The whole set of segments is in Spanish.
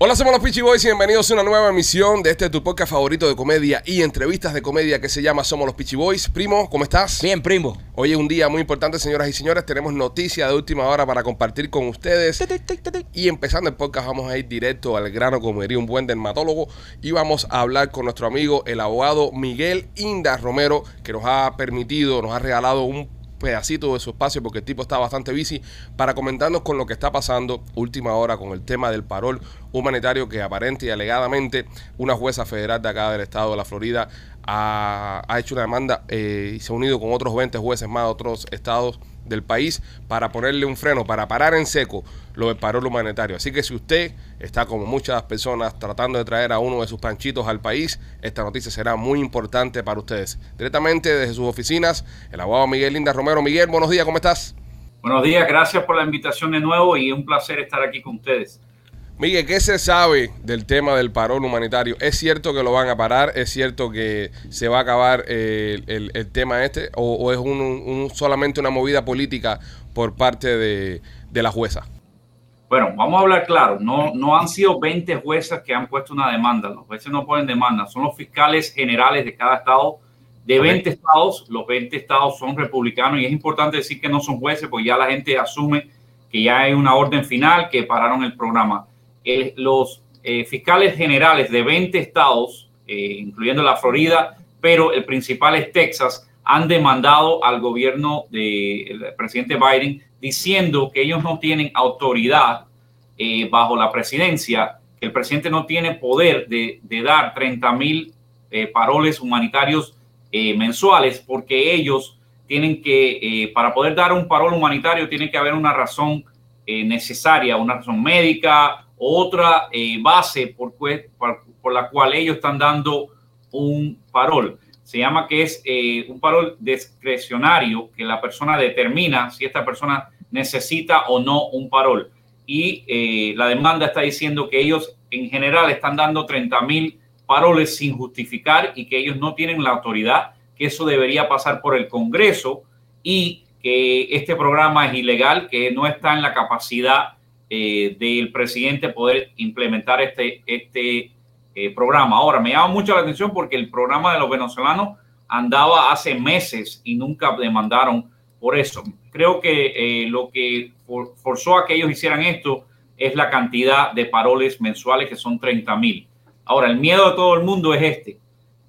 Hola, somos los Peachy Boys y bienvenidos a una nueva emisión de este tu podcast favorito de comedia y entrevistas de comedia que se llama Somos los Peachy Boys. Primo, ¿cómo estás? Bien, primo. Hoy es un día muy importante, señoras y señores. Tenemos noticias de última hora para compartir con ustedes. Y empezando el podcast, vamos a ir directo al grano, como diría un buen dermatólogo. Y vamos a hablar con nuestro amigo, el abogado Miguel Inda Romero, que nos ha permitido, nos ha regalado un pedacito de su espacio porque el tipo está bastante busy para comentarnos con lo que está pasando última hora con el tema del parol humanitario que aparente y alegadamente una jueza federal de acá del estado de la Florida ha, ha hecho una demanda eh, y se ha unido con otros 20 jueces más de otros estados del país para ponerle un freno, para parar en seco lo del parol humanitario. Así que si usted está como muchas personas tratando de traer a uno de sus panchitos al país, esta noticia será muy importante para ustedes. Directamente desde sus oficinas, el abogado Miguel Linda Romero. Miguel, buenos días, ¿cómo estás? Buenos días, gracias por la invitación de nuevo y un placer estar aquí con ustedes. Miguel, ¿qué se sabe del tema del parón humanitario? ¿Es cierto que lo van a parar? ¿Es cierto que se va a acabar eh, el, el tema este? ¿O, o es un, un- solamente una movida política por parte de, de la jueza? Bueno, vamos a hablar claro, no, no han sido 20 jueces que han puesto una demanda, los jueces no ponen demanda, son los fiscales generales de cada estado, de Ok. 20 estados, los 20 estados son republicanos y es importante decir que no son jueces, porque ya la gente asume que ya hay una orden final que pararon el programa. El- los eh, fiscales generales de 20 estados, eh, incluyendo la Florida, pero el principal es Texas, han demandado al gobierno del presidente Biden diciendo que ellos no tienen autoridad eh, bajo la presidencia, que el presidente no tiene poder de, de dar 30 mil eh, paroles humanitarios eh, mensuales porque ellos tienen que, eh, para poder dar un parol humanitario, tiene que haber una razón eh, necesaria, una razón médica, otra eh, base por, por, por la cual ellos están dando un parol. Se llama que es eh, un parol discrecionario que la persona determina si esta persona necesita o no un parol. Y eh, la demanda está diciendo que ellos en general están dando 30 mil paroles sin justificar y que ellos no tienen la autoridad, que eso debería pasar por el Congreso y que este programa es ilegal, que no está en la capacidad eh, del presidente poder implementar este, este eh, programa. Ahora, me llama mucho la atención porque el programa de los venezolanos andaba hace meses y nunca demandaron por eso. Creo que eh, lo que for- forzó a que ellos hicieran esto es la cantidad de paroles mensuales que son 30 mil. Ahora, el miedo de todo el mundo es este,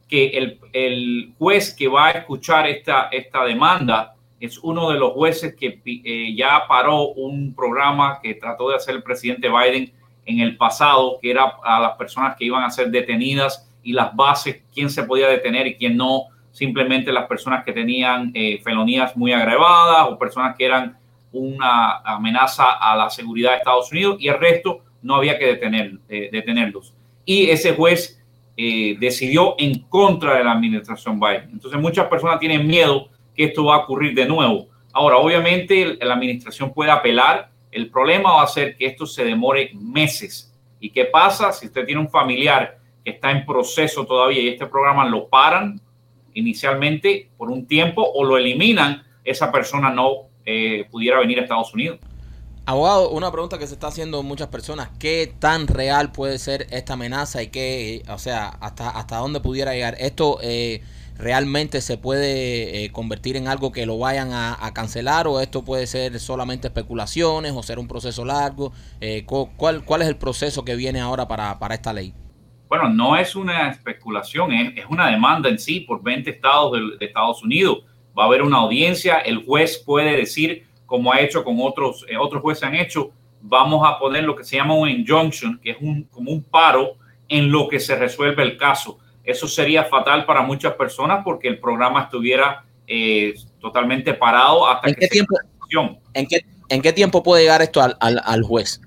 que el, el juez que va a escuchar esta, esta demanda es uno de los jueces que eh, ya paró un programa que trató de hacer el presidente Biden en el pasado, que era a las personas que iban a ser detenidas y las bases, quién se podía detener y quién no, simplemente las personas que tenían eh, felonías muy agravadas o personas que eran una amenaza a la seguridad de Estados Unidos y el resto no había que detener, eh, detenerlos. Y ese juez decidió en contra de la administración Biden. Entonces muchas personas tienen miedo que esto va a ocurrir de nuevo. Ahora, obviamente la administración puede apelar. El problema va a ser que esto se demore meses. ¿Y qué pasa si usted tiene un familiar que está en proceso todavía y este programa lo paran inicialmente por un tiempo o lo eliminan? Esa persona no eh, pudiera venir a Estados Unidos. Abogado, una pregunta que se está haciendo muchas personas, ¿qué tan real puede ser esta amenaza y qué, o sea, hasta, hasta dónde pudiera llegar? ¿Esto eh, realmente se puede eh, convertir en algo que lo vayan a, cancelar o esto puede ser solamente especulaciones o ser un proceso largo? Eh, cu- ¿cuál, ¿Cuál es el proceso que viene ahora para, para esta ley? Bueno, no es una especulación, es, es una demanda en sí por 20 estados de, de Estados Unidos. Va a haber una audiencia, el juez puede decir, como ha hecho con otros, eh, otros jueces han hecho, vamos a poner lo que se llama un injunction, que es un, como un paro en lo que se resuelve el caso. Eso sería fatal para muchas personas porque el programa estuviera eh, totalmente parado hasta ¿En que qué se tiempo? ¿En qué, ¿En qué tiempo puede llegar esto al, al, al juez?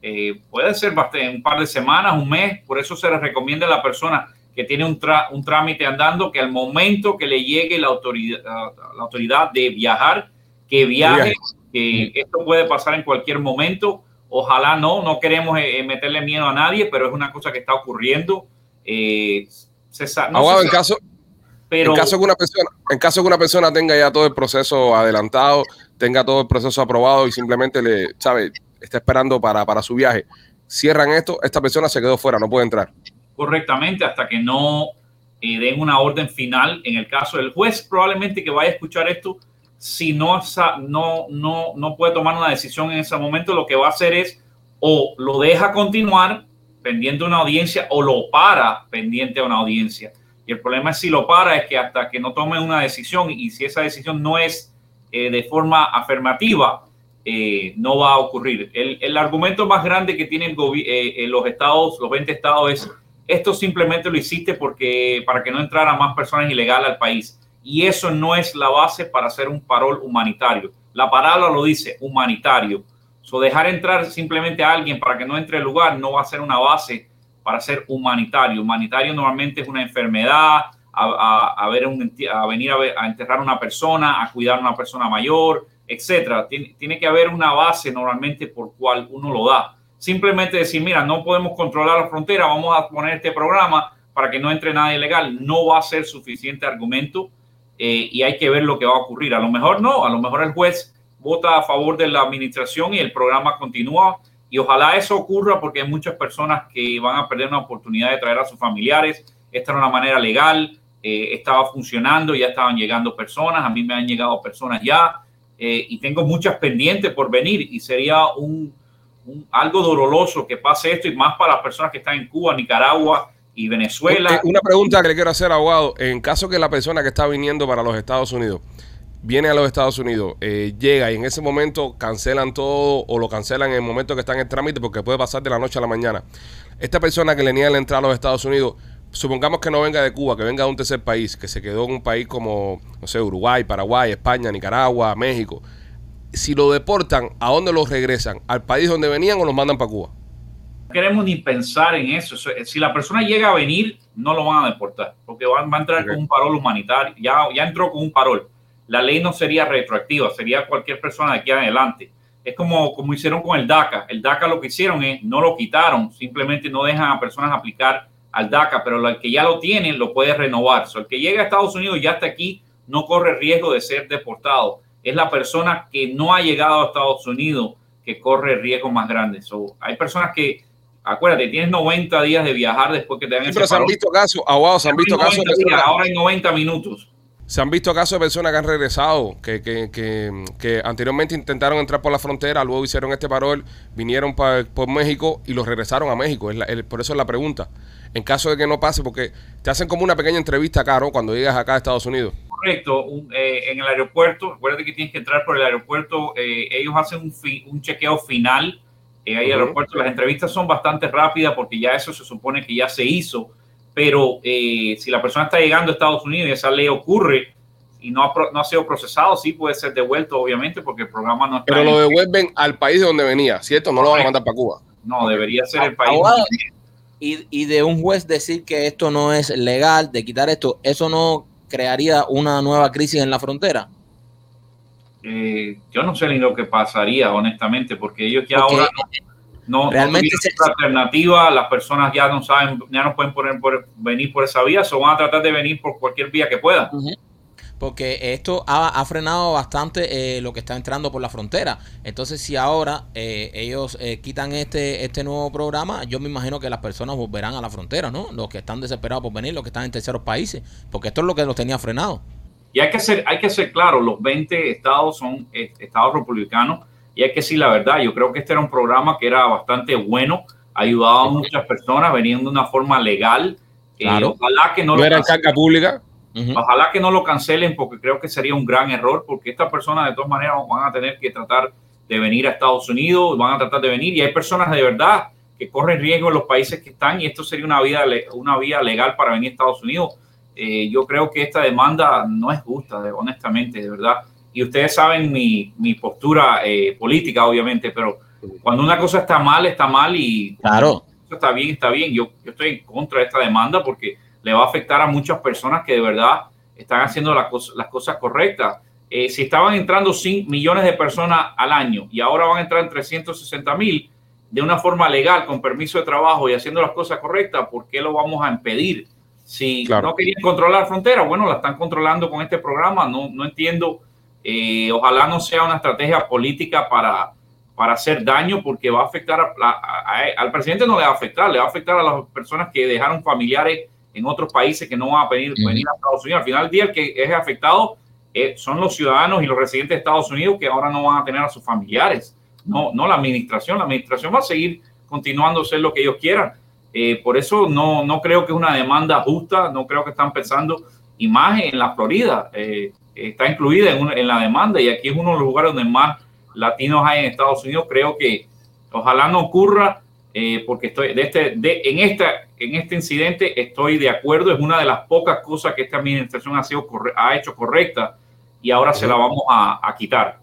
Eh, puede ser bastante, un par de semanas, un mes, por eso se les recomienda a la persona que tiene un, tra- un trámite andando que al momento que le llegue la autoridad, la autoridad de viajar, que viaje, que esto puede pasar en cualquier momento. Ojalá no, no queremos eh, meterle miedo a nadie, pero es una cosa que está ocurriendo. Eh, no en caso, pero, en caso que una persona, en caso que una persona tenga ya todo el proceso adelantado, tenga todo el proceso aprobado y simplemente le, sabe, está esperando para, para su viaje, cierran esto, esta persona se quedó fuera, no puede entrar. Correctamente, hasta que no eh, den una orden final. En el caso del juez, probablemente que vaya a escuchar esto, si no, no, no, no puede tomar una decisión en ese momento, lo que va a hacer es o lo deja continuar pendiente de una audiencia o lo para pendiente de una audiencia. Y el problema es si lo para es que hasta que no tome una decisión y si esa decisión no es eh, de forma afirmativa, eh, no va a ocurrir. El, el, argumento más grande que tienen eh, los estados, los 20 estados, es esto simplemente lo hiciste porque para que no entraran más personas ilegales al país. Y eso no es la base para hacer un parol humanitario. La palabra lo dice, humanitario. So, dejar entrar simplemente a alguien para que no entre al lugar no va a ser una base para ser humanitario. Humanitario normalmente es una enfermedad, a, a, ver un, a venir a, a, enterrar a una persona, a cuidar a una persona mayor, etcétera. Tiene, tiene, que haber una base normalmente por cual uno lo da. Simplemente decir, mira, no podemos controlar la frontera, vamos a poner este programa para que no entre nada ilegal, no va a ser suficiente argumento eh, y hay que ver lo que va a ocurrir. A lo mejor no, a lo mejor el juez vota a favor de la administración y el programa continúa y ojalá eso ocurra porque hay muchas personas que van a perder una oportunidad de traer a sus familiares. Esta era una manera legal, eh, estaba funcionando, ya estaban llegando personas, a mí me han llegado personas ya eh, y tengo muchas pendientes por venir y sería un, algo doloroso que pase esto y más para las personas que están en Cuba, Nicaragua y Venezuela. Una pregunta que le quiero hacer, abogado. En caso que la persona que está viniendo para los Estados Unidos viene a los Estados Unidos, eh, llega y en ese momento cancelan todo o lo cancelan en el momento que está en el trámite porque puede pasar de la noche a la mañana. Esta persona que le niega la entrada a los Estados Unidos, supongamos que no venga de Cuba, que venga de un tercer país, que se quedó en un país como, no sé, Uruguay, Paraguay, España, Nicaragua, México. Si lo deportan, ¿a dónde los regresan? ¿Al país donde venían o los mandan para Cuba? No queremos ni pensar en eso. Si la persona llega a venir, no lo van a deportar, porque va, a entrar con un parol humanitario. Ya, ya entró con un parol la ley no sería retroactiva, sería cualquier persona de aquí adelante. Es como, como hicieron con el DACA. El DACA lo que hicieron es, no lo quitaron, simplemente no dejan a personas aplicar al DACA, pero el que ya lo tiene lo puede renovar. O el que llega a Estados Unidos ya está aquí, no corre riesgo de ser deportado. Es la persona que no ha llegado a Estados Unidos que corre riesgo más grande. hay personas que, acuérdate, tienes 90 días de viajar después que te hagan sí, pero se han visto casos, se han visto casos. ahora hay 90 minutos. Se han visto casos de personas que han regresado, que, que, que, anteriormente intentaron entrar por la frontera, luego hicieron este parol, vinieron por México y los regresaron a México. Es por eso es la pregunta. En caso de que no pase, porque te hacen como una pequeña entrevista, Caro, cuando llegas acá a Estados Unidos. Correcto. Eh, en el aeropuerto, acuérdate que tienes que entrar por el aeropuerto. Eh, ellos hacen un, un chequeo final. Eh, ahí aeropuerto. Las entrevistas son bastante rápidas porque ya eso se supone que ya se hizo pero eh, si la persona está llegando a Estados Unidos y esa ley ocurre y no ha, no ha sido procesado, sí puede ser devuelto, obviamente, porque el programa no está. Pero lo devuelven al país de donde venía, ¿cierto? No lo van a mandar para Cuba. No, debería ser el país. y, y de un juez decir que esto no es legal, de quitar esto, ¿eso no crearía una nueva crisis en la frontera? Eh, yo no sé ni lo que pasaría, honestamente, porque ellos ya ahora no, realmente no alternativa, las personas ya no saben, ya no pueden poner por, venir por esa vía, o van a tratar de venir por cualquier vía que puedan. Porque esto ha, frenado bastante eh, lo que está entrando por la frontera. Entonces, si ahora eh, ellos eh, quitan este, este nuevo programa, yo me imagino que las personas volverán a la frontera, ¿no? Los que están desesperados por venir, los que están en terceros países, porque esto es lo que los tenía frenado. Y hay que ser, hay que ser claro, los 20 estados son estados republicanos y es que sí, la verdad, yo creo que este era un programa que era bastante bueno, ayudaba a muchas personas, venían de una forma legal. Eh, claro. ojalá que no, lo era carga pública. Ojalá que no lo cancelen porque creo que sería un gran error porque estas personas de todas maneras van a tener que tratar de venir a Estados Unidos, van a tratar de venir y hay personas de verdad que corren riesgo en los países que están y esto sería una vía, una vía legal para venir a Estados Unidos. Eh, yo creo que esta demanda no es justa, honestamente, de verdad y ustedes saben mi, mi postura eh, política, obviamente, pero cuando una cosa está mal, está mal y claro. está bien, está bien. Yo, yo estoy en contra de esta demanda porque le va a afectar a muchas personas que de verdad están haciendo las, cosas, las cosas correctas. Eh, si estaban entrando 5 millones de personas al año y ahora van a entrar en 360 mil, de una forma legal, con permiso de trabajo y haciendo las cosas correctas, ¿por qué lo vamos a impedir? Si Claro. no querían controlar fronteras, bueno, la están controlando con este programa. No, no entiendo. Eh, ojalá no sea una estrategia política para, para hacer daño, porque va a afectar a- a- a- al presidente, no le va a afectar, le va a afectar a las personas que dejaron familiares en otros países que no van a venir, venir a Estados Unidos. Al final del día, el que es afectado eh, son los ciudadanos y los residentes de Estados Unidos que ahora no van a tener a sus familiares, no, no la administración. La administración va a seguir continuando a hacer lo que ellos quieran. Eh, por eso no, no creo que es una demanda justa, no creo que están pensando, y más en la Florida, eh, está incluida en, una- en la demanda y aquí es uno de los lugares donde más latinos hay en Estados Unidos. Creo que ojalá no ocurra, eh, porque estoy de este, de, en, esta, en este incidente estoy de acuerdo, es una de las pocas cosas que esta administración ha, sido ha hecho correcta y ahora se la vamos a, a quitar.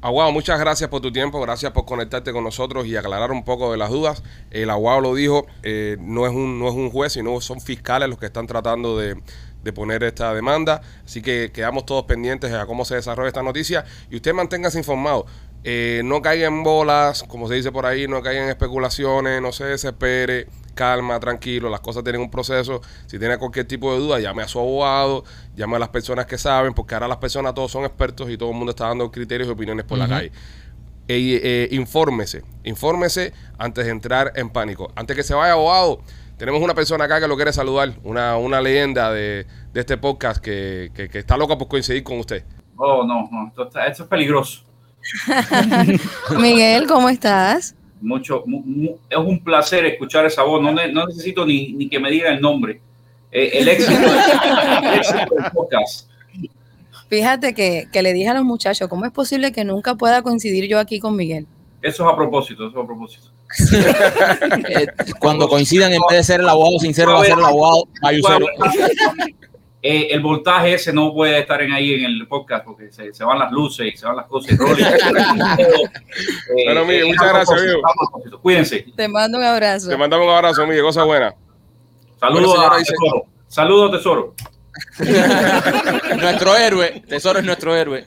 Aguado, muchas gracias por tu tiempo, gracias por conectarte con nosotros y aclarar un poco de las dudas. El Aguado lo dijo, eh, no, es un, no es un juez, sino son fiscales los que están tratando de, de poner esta demanda. Así que quedamos todos pendientes a cómo se desarrolla esta noticia y usted manténgase informado. Eh, no caiga en bolas, como se dice por ahí, no caiga en especulaciones, no se desespere, calma, tranquilo, las cosas tienen un proceso. Si tiene cualquier tipo de duda, llame a su abogado, llame a las personas que saben, porque ahora las personas todos son expertos y todo el mundo está dando criterios y opiniones por la calle. Eh, eh, infórmese, infórmese antes de entrar en pánico. Antes que se vaya abogado, tenemos una persona acá que lo quiere saludar, una, una leyenda de, de este podcast que, que- que está loca por coincidir con usted. Oh, no, no, esto, está- esto es peligroso. Miguel, ¿cómo estás? Mucho, mu- mu- es un placer escuchar esa voz. No, ne- no necesito ni, ni que me diga el nombre. Eh, el éxito, el éxito del podcast. Fíjate que, que le dije a los muchachos, ¿cómo es posible que nunca pueda coincidir yo aquí con Miguel? Eso es a propósito, eso es a propósito. Eh, cuando coincidan, en vez de ser el abogado sincero, va a ser el abogado. Eh, el voltaje ese no puede estar en ahí en el podcast porque se, se van las luces y se van las cosas. Eh, Bueno, Miguel, a muchas gracias, amigo. Cuídense. Te mando un abrazo. Te mandamos un abrazo, Miguel, cosa buena. Saludos Bueno, señora, a dice- Tesoro. Saludos, Tesoro. nuestro héroe. Tesoro es nuestro héroe.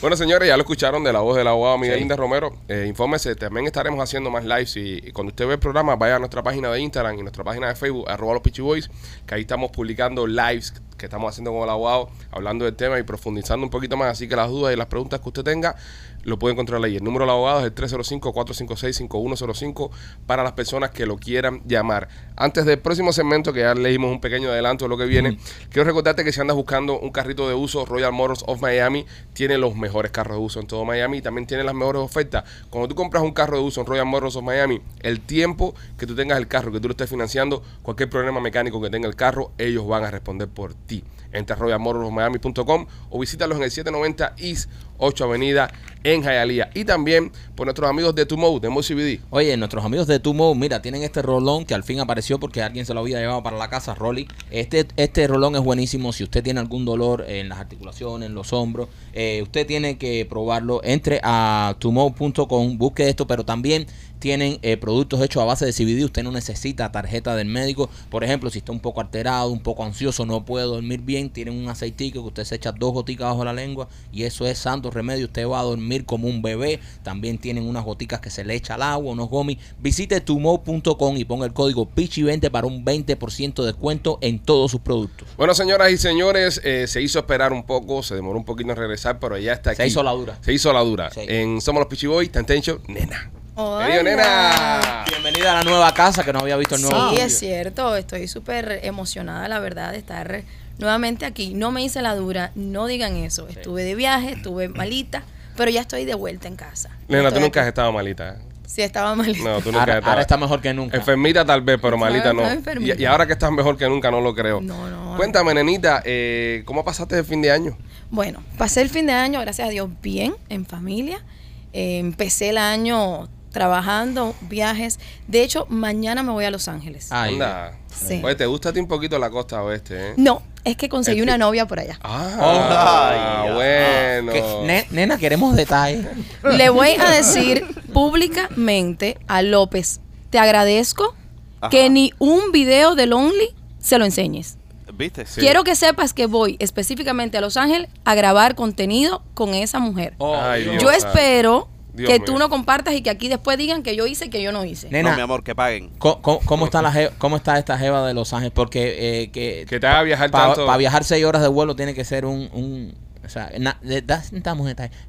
Bueno, señores, ya lo escucharon de la voz del abogado Miguel Sí. Indes Romero. Eh, infórmese, también estaremos haciendo más lives y, y cuando usted ve el programa, vaya a nuestra página de Instagram y nuestra página de Facebook, arroba los Peachy Boys, que ahí estamos publicando lives que estamos haciendo con el abogado, hablando del tema y profundizando un poquito más. Así que las dudas y las preguntas que usted tenga, lo puede encontrar ahí. El número del abogado es el 305-456-5105 para las personas que lo quieran llamar. Antes del próximo segmento, que ya leímos un pequeño adelanto de lo que viene, quiero recordarte que si andas buscando un carrito de uso, Royal Motors of Miami tiene los mejores carros de uso en todo Miami y también tiene las mejores ofertas. Cuando tú compras un carro de uso en Royal Motors of Miami, el tiempo que tú tengas el carro, que tú lo estés financiando, cualquier problema mecánico que tenga el carro, ellos van a responder por ti. Entra a royalmotorsofmiami.com o visítalos en el 790 East 8 Avenida en Hialeah. Y también por nuestros amigos de Tumo, de CBD. Oye, nuestros amigos de Tumo, mira, tienen este rolón que al fin apareció porque alguien se lo había llevado para la casa, Rolly. Este, este rolón es buenísimo. Si usted tiene algún dolor en las articulaciones, en los hombros, eh, usted tiene que probarlo. Entre a tumo.com, busque esto, pero también tienen eh, productos hechos a base de CBD. Usted no necesita tarjeta del médico. Por ejemplo, si está un poco alterado, un poco ansioso, no puede dormir bien, tienen un aceitico que usted se echa dos goticas bajo la lengua y eso es santo remedio. Usted va a dormir como un bebé. También tienen unas goticas que se le echa al agua, unos gomis. Visite tumo.com y ponga el código PICHI20 para un 20% de descuento en todos sus productos. Bueno, señoras y señores, eh, se hizo esperar un poco, se demoró un poquito en regresar, pero ya está aquí. Se hizo la dura. Se hizo la dura. Sí. En Somos los Pichi Boys, Tentencho, nena. Hola. Nena. Bienvenida a la nueva casa que no había visto el nuevo. Sí, estudio. es cierto, estoy súper emocionada, la verdad, de estar nuevamente aquí. No me hice la dura, no digan eso. Estuve de viaje, estuve malita, pero ya estoy de vuelta en casa. Nena, tú Estoy nunca has estado malita. ¿eh? Sí, estaba malita. No, tú nunca has Ahora, estado. ahora está mejor que nunca. Enfermita tal vez, pero Estaba- malita no. y ahora que estás mejor que nunca, no lo creo. No, no. Cuéntame, nenita, eh, ¿cómo pasaste el fin de año? Bueno, pasé el fin de año, gracias a Dios, bien, en familia. Eh, empecé el año trabajando, viajes. De hecho, mañana me voy a Los Ángeles. Ay, Anda. Sí. Oye, ¿te gusta a ti un poquito la costa oeste, eh? No, es que conseguí una novia por allá. Ah, Ay, bueno. que- ne- nena, queremos detalles. Le voy a decir públicamente a López, te agradezco Ajá. que ni un video del Only se lo enseñes. ¿Viste? Sí. Quiero que sepas que voy específicamente a Los Ángeles a grabar contenido con esa mujer. Oh, Ay, Dios. Yo espero Dios que mío. tú no compartas y que aquí después digan que yo hice y que yo no hice. Nena, No, mi amor, que paguen. ¿Cómo, cómo- cómo está la cómo está esta jeva de Los Ángeles? Porque eh, que, Que te haga viajar para tanto. viajar seis horas de vuelo tiene que ser un, un o sea, na- de- da-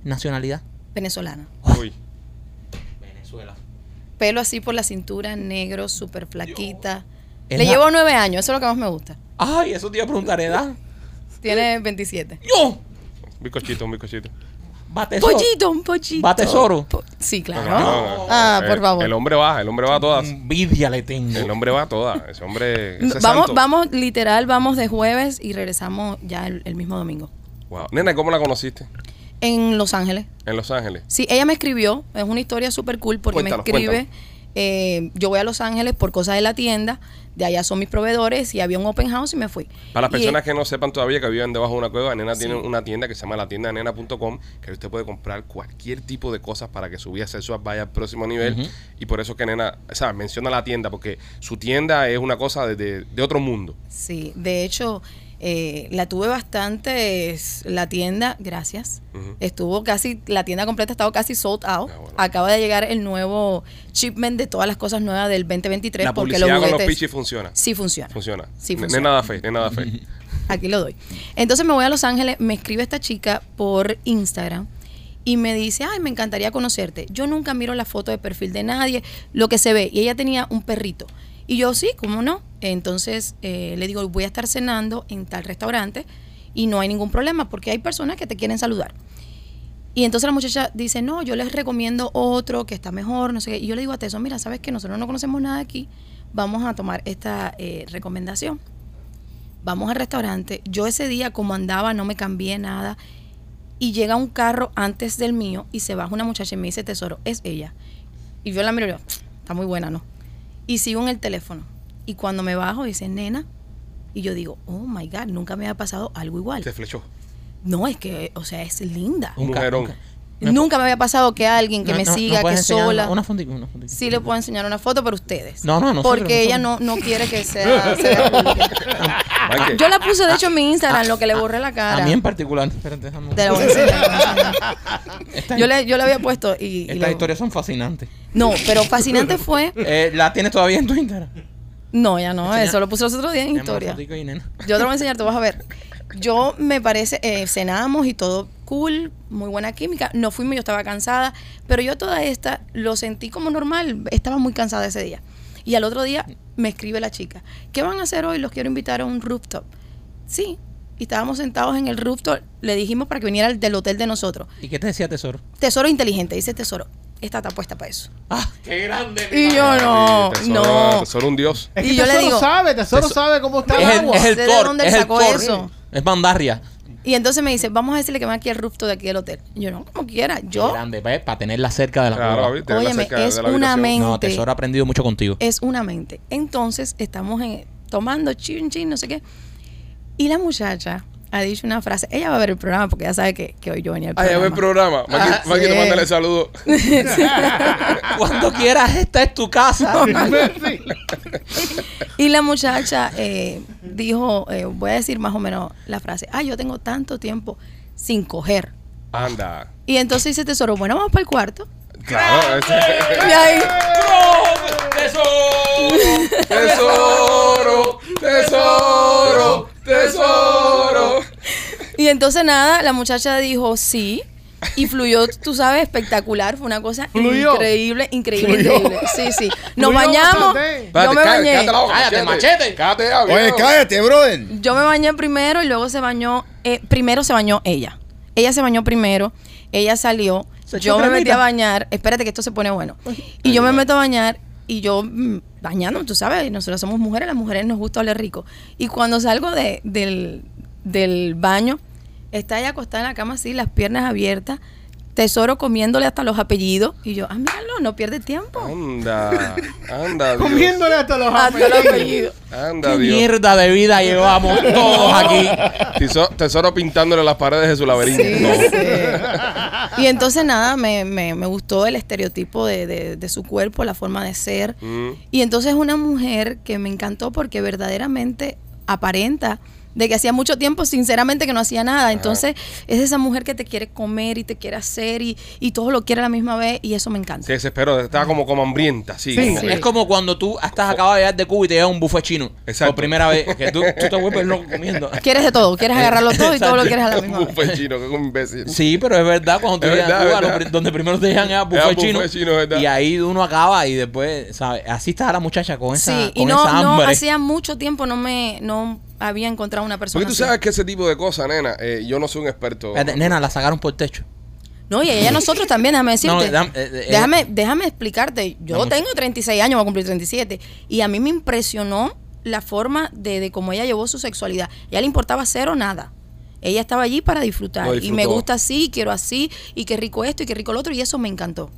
nacionalidad. Venezolana. Uy. Venezuela. Pelo así por la cintura, negro, súper flaquita. Le la- llevo nueve años, eso es lo que más me gusta. Ay, eso te iba a preguntar, ¿edad? Tiene 27. ¡Yo! Un bizcochito, un bizcochito. Va tesoro. Pollito, un pollito. ¿Va tesoro? Po- sí, claro. No, no, no. Ah, por favor. El hombre va, el hombre va a todas. Envidia le tengo. El hombre va a todas. Ese hombre. ese Vamos, santo. vamos, literal, vamos de jueves y regresamos ya el, el mismo domingo. Wow. Nena, ¿cómo la conociste? En Los Ángeles. En Los Ángeles. Sí, ella me escribió, es una historia súper cool porque Cuéntanos, me escribe, eh, yo voy a Los Ángeles por cosas de la tienda, de allá son mis proveedores y había un open house y me fui. Para las personas que no sepan todavía que viven debajo de una cueva, Nena tiene una tienda que se llama la tienda nena.com, que usted puede comprar cualquier tipo de cosas para que su vida sexual vaya al próximo nivel. Y por eso que Nena, ¿sabes? Menciona la tienda, porque su tienda es una cosa de, de- de otro mundo. Sí, de hecho, eh, la tuve bastante, es- la tienda, gracias, estuvo casi, la tienda completa ha estado casi sold out. Ah, bueno. Acaba de llegar el nuevo shipment de todas las cosas nuevas del 2023 La porque publicidad los con los pichis funciona. sí funciona. Funciona. Sí Ne- funciona. Nena da fe, nena da fe. Aquí lo doy. Entonces me voy a Los Ángeles, me escribe esta chica por Instagram y me dice, ay, me encantaría conocerte. Yo nunca miro la foto de perfil de nadie, lo que se ve. Y ella tenía un perrito. Y yo, sí, ¿cómo no? Entonces eh, le digo, voy a estar cenando en tal restaurante y no hay ningún problema porque hay personas que te quieren saludar. Y entonces la muchacha dice, no, yo les recomiendo otro que está mejor, no sé qué. Y yo le digo a Teso, mira, sabes que nosotros no conocemos nada aquí, vamos a tomar esta eh, recomendación. Vamos al restaurante. Yo ese día, como andaba, no me cambié nada. Y llega un carro antes del mío y se baja una muchacha y me dice, tesoro, es ella. Y yo la miro y yo, está muy buena, ¿no? Y sigo en el teléfono. Y cuando me bajo, dice, nena. Y yo digo, oh my God, nunca me había pasado algo igual. Se flechó. No, es que, o sea, es linda. Un mujerón. Ca- Nunca me había pasado que alguien que No, me no, no siga, que sola. Una, una. Sí le puedo enseñar una foto, pero ustedes. No, no, nosotros, Porque ella no, no quiere que sea, Yo la puse, de hecho, en mi Instagram, lo que le borré la cara. A mí en particular. Espérate, déjame- Te la voy a enseñar, Yo le, yo le había puesto y... y Estas historias son fascinantes. No, pero fascinante fue... Eh, ¿La tienes todavía en tu Instagram? No, ya no, Enseña- eso lo puse los otros días en historia. Yo te lo voy a enseñar, tú vas a ver. Yo me parece, eh, cenamos y todo cool, muy buena química. No fuimos, yo estaba cansada, pero yo toda esta lo sentí como normal. Estaba muy cansada ese día. Y al otro día me escribe la chica, ¿qué van a hacer hoy? Los quiero invitar a un rooftop. Sí. Y estábamos sentados en el rooftop, le dijimos para que viniera al- del hotel de nosotros. ¿Y qué te decía Tesoro? Tesoro inteligente, dice Tesoro. Esta está puesta para eso. ¡Ah, qué grande! Y yo no, tesoro, no. tesoro un dios. Es Y le Tesoro digo- sabe, Tesoro Teso- sabe cómo está Es el el, agua. es el Sé de Thor, dónde es el sacó Thor. eso. Es Mandarria. Y entonces me dice, vamos a decirle que van aquí al rooftop de aquí del hotel. Y yo, no, como quiera. Qué Yo, grande, ¿ves? Para tenerla cerca de la Claro. Tenerla Óyeme, cerca de es la una mente. No, Tesoro ha aprendido mucho contigo. es una mente. Entonces estamos en- tomando chin, chin, no sé qué. Y la muchacha ha dicho una frase. Ella va a ver el programa porque ya sabe que, que hoy yo venía al programa. buen programa. Maki, Ah, Maki, sí. te mándale saludos. Cuando quieras, esta es tu casa. Y la muchacha eh, dijo, eh, voy a decir más o menos la frase. Ah, yo tengo tanto tiempo sin coger. Anda. Y entonces dice Tesoro, bueno, vamos para el cuarto. Claro. Y ahí, Tesoro, tesoro, tesoro. Y entonces nada, la muchacha dijo sí. Y fluyó, tú sabes, espectacular. Fue una cosa Fluyó. increíble, increíble, Fluyó. increíble. Sí, sí. Nos Fluyó bañamos. Yo me cállate, bañé. cállate la boca, Cállate, machete. Cállate ya, Oye, cállate, brother. Yo me bañé primero y luego se bañó. eh, primero se bañó ella. Ella se bañó primero. Ella salió. Yo me metí a bañar. Espérate que esto se pone bueno. Y yo me meto a bañar y yo mm, bañándome, tú sabes, nosotros somos mujeres, las mujeres nos gusta oler rico. Y cuando salgo de, del, del baño, está ella acostada en la cama así, las piernas abiertas, tesoro comiéndole hasta los apellidos. Y yo, ah, míralo, no pierde tiempo. Anda, anda, Dios. Comiéndole hasta los Hasta los apellidos. Anda, Qué Dios. mierda de vida llevamos todos aquí. Teso- Tesoro pintándole las paredes de su laberinto. Sí, sí. Y entonces nada, me, me, me gustó el estereotipo de, de- de su cuerpo, la forma de ser. Mm. Y entonces una mujer que me encantó porque verdaderamente aparenta de que hacía mucho tiempo, sinceramente, que no hacía nada. Entonces, es esa mujer que te quiere comer y te quiere hacer y, y todo lo quiere a la misma vez y eso me encanta. Se desesperó, estaba como, como hambrienta, sí. Sí, como sí. Es como cuando tú estás acabado de llegar de Cuba y te llega un buffet chino. Exacto. Por primera vez. Que tú, tú te vuelves loco comiendo. Quieres de todo, quieres agarrarlo todo y todo lo quieres a la misma un vez. buffet chino, que es un imbécil. Sí, pero es verdad, cuando tú llegas a Cuba, lo donde primero te llegan es a buffet, buffet chino, chino, verdad. y ahí uno acaba y después, ¿sabes? Así está la muchacha con esa, Sí, y con no, esa no, hambre. hacía mucho tiempo no me, no había encontrado una persona Porque tú así. sabes que ese tipo de cosas, nena, eh, yo no soy un experto. Nena, la sacaron por el techo. No, y ella nosotros también, déjame decirte. No, déjame- eh, eh, déjame, déjame explicarte. Yo Vamos. tengo 36 años, voy a cumplir 37. Y a mí me impresionó la forma de, de cómo ella llevó su sexualidad. Ya le importaba cero nada. Ella estaba allí para disfrutar. Y me gusta así, quiero así, y qué rico esto, y qué rico lo otro, y eso me encantó.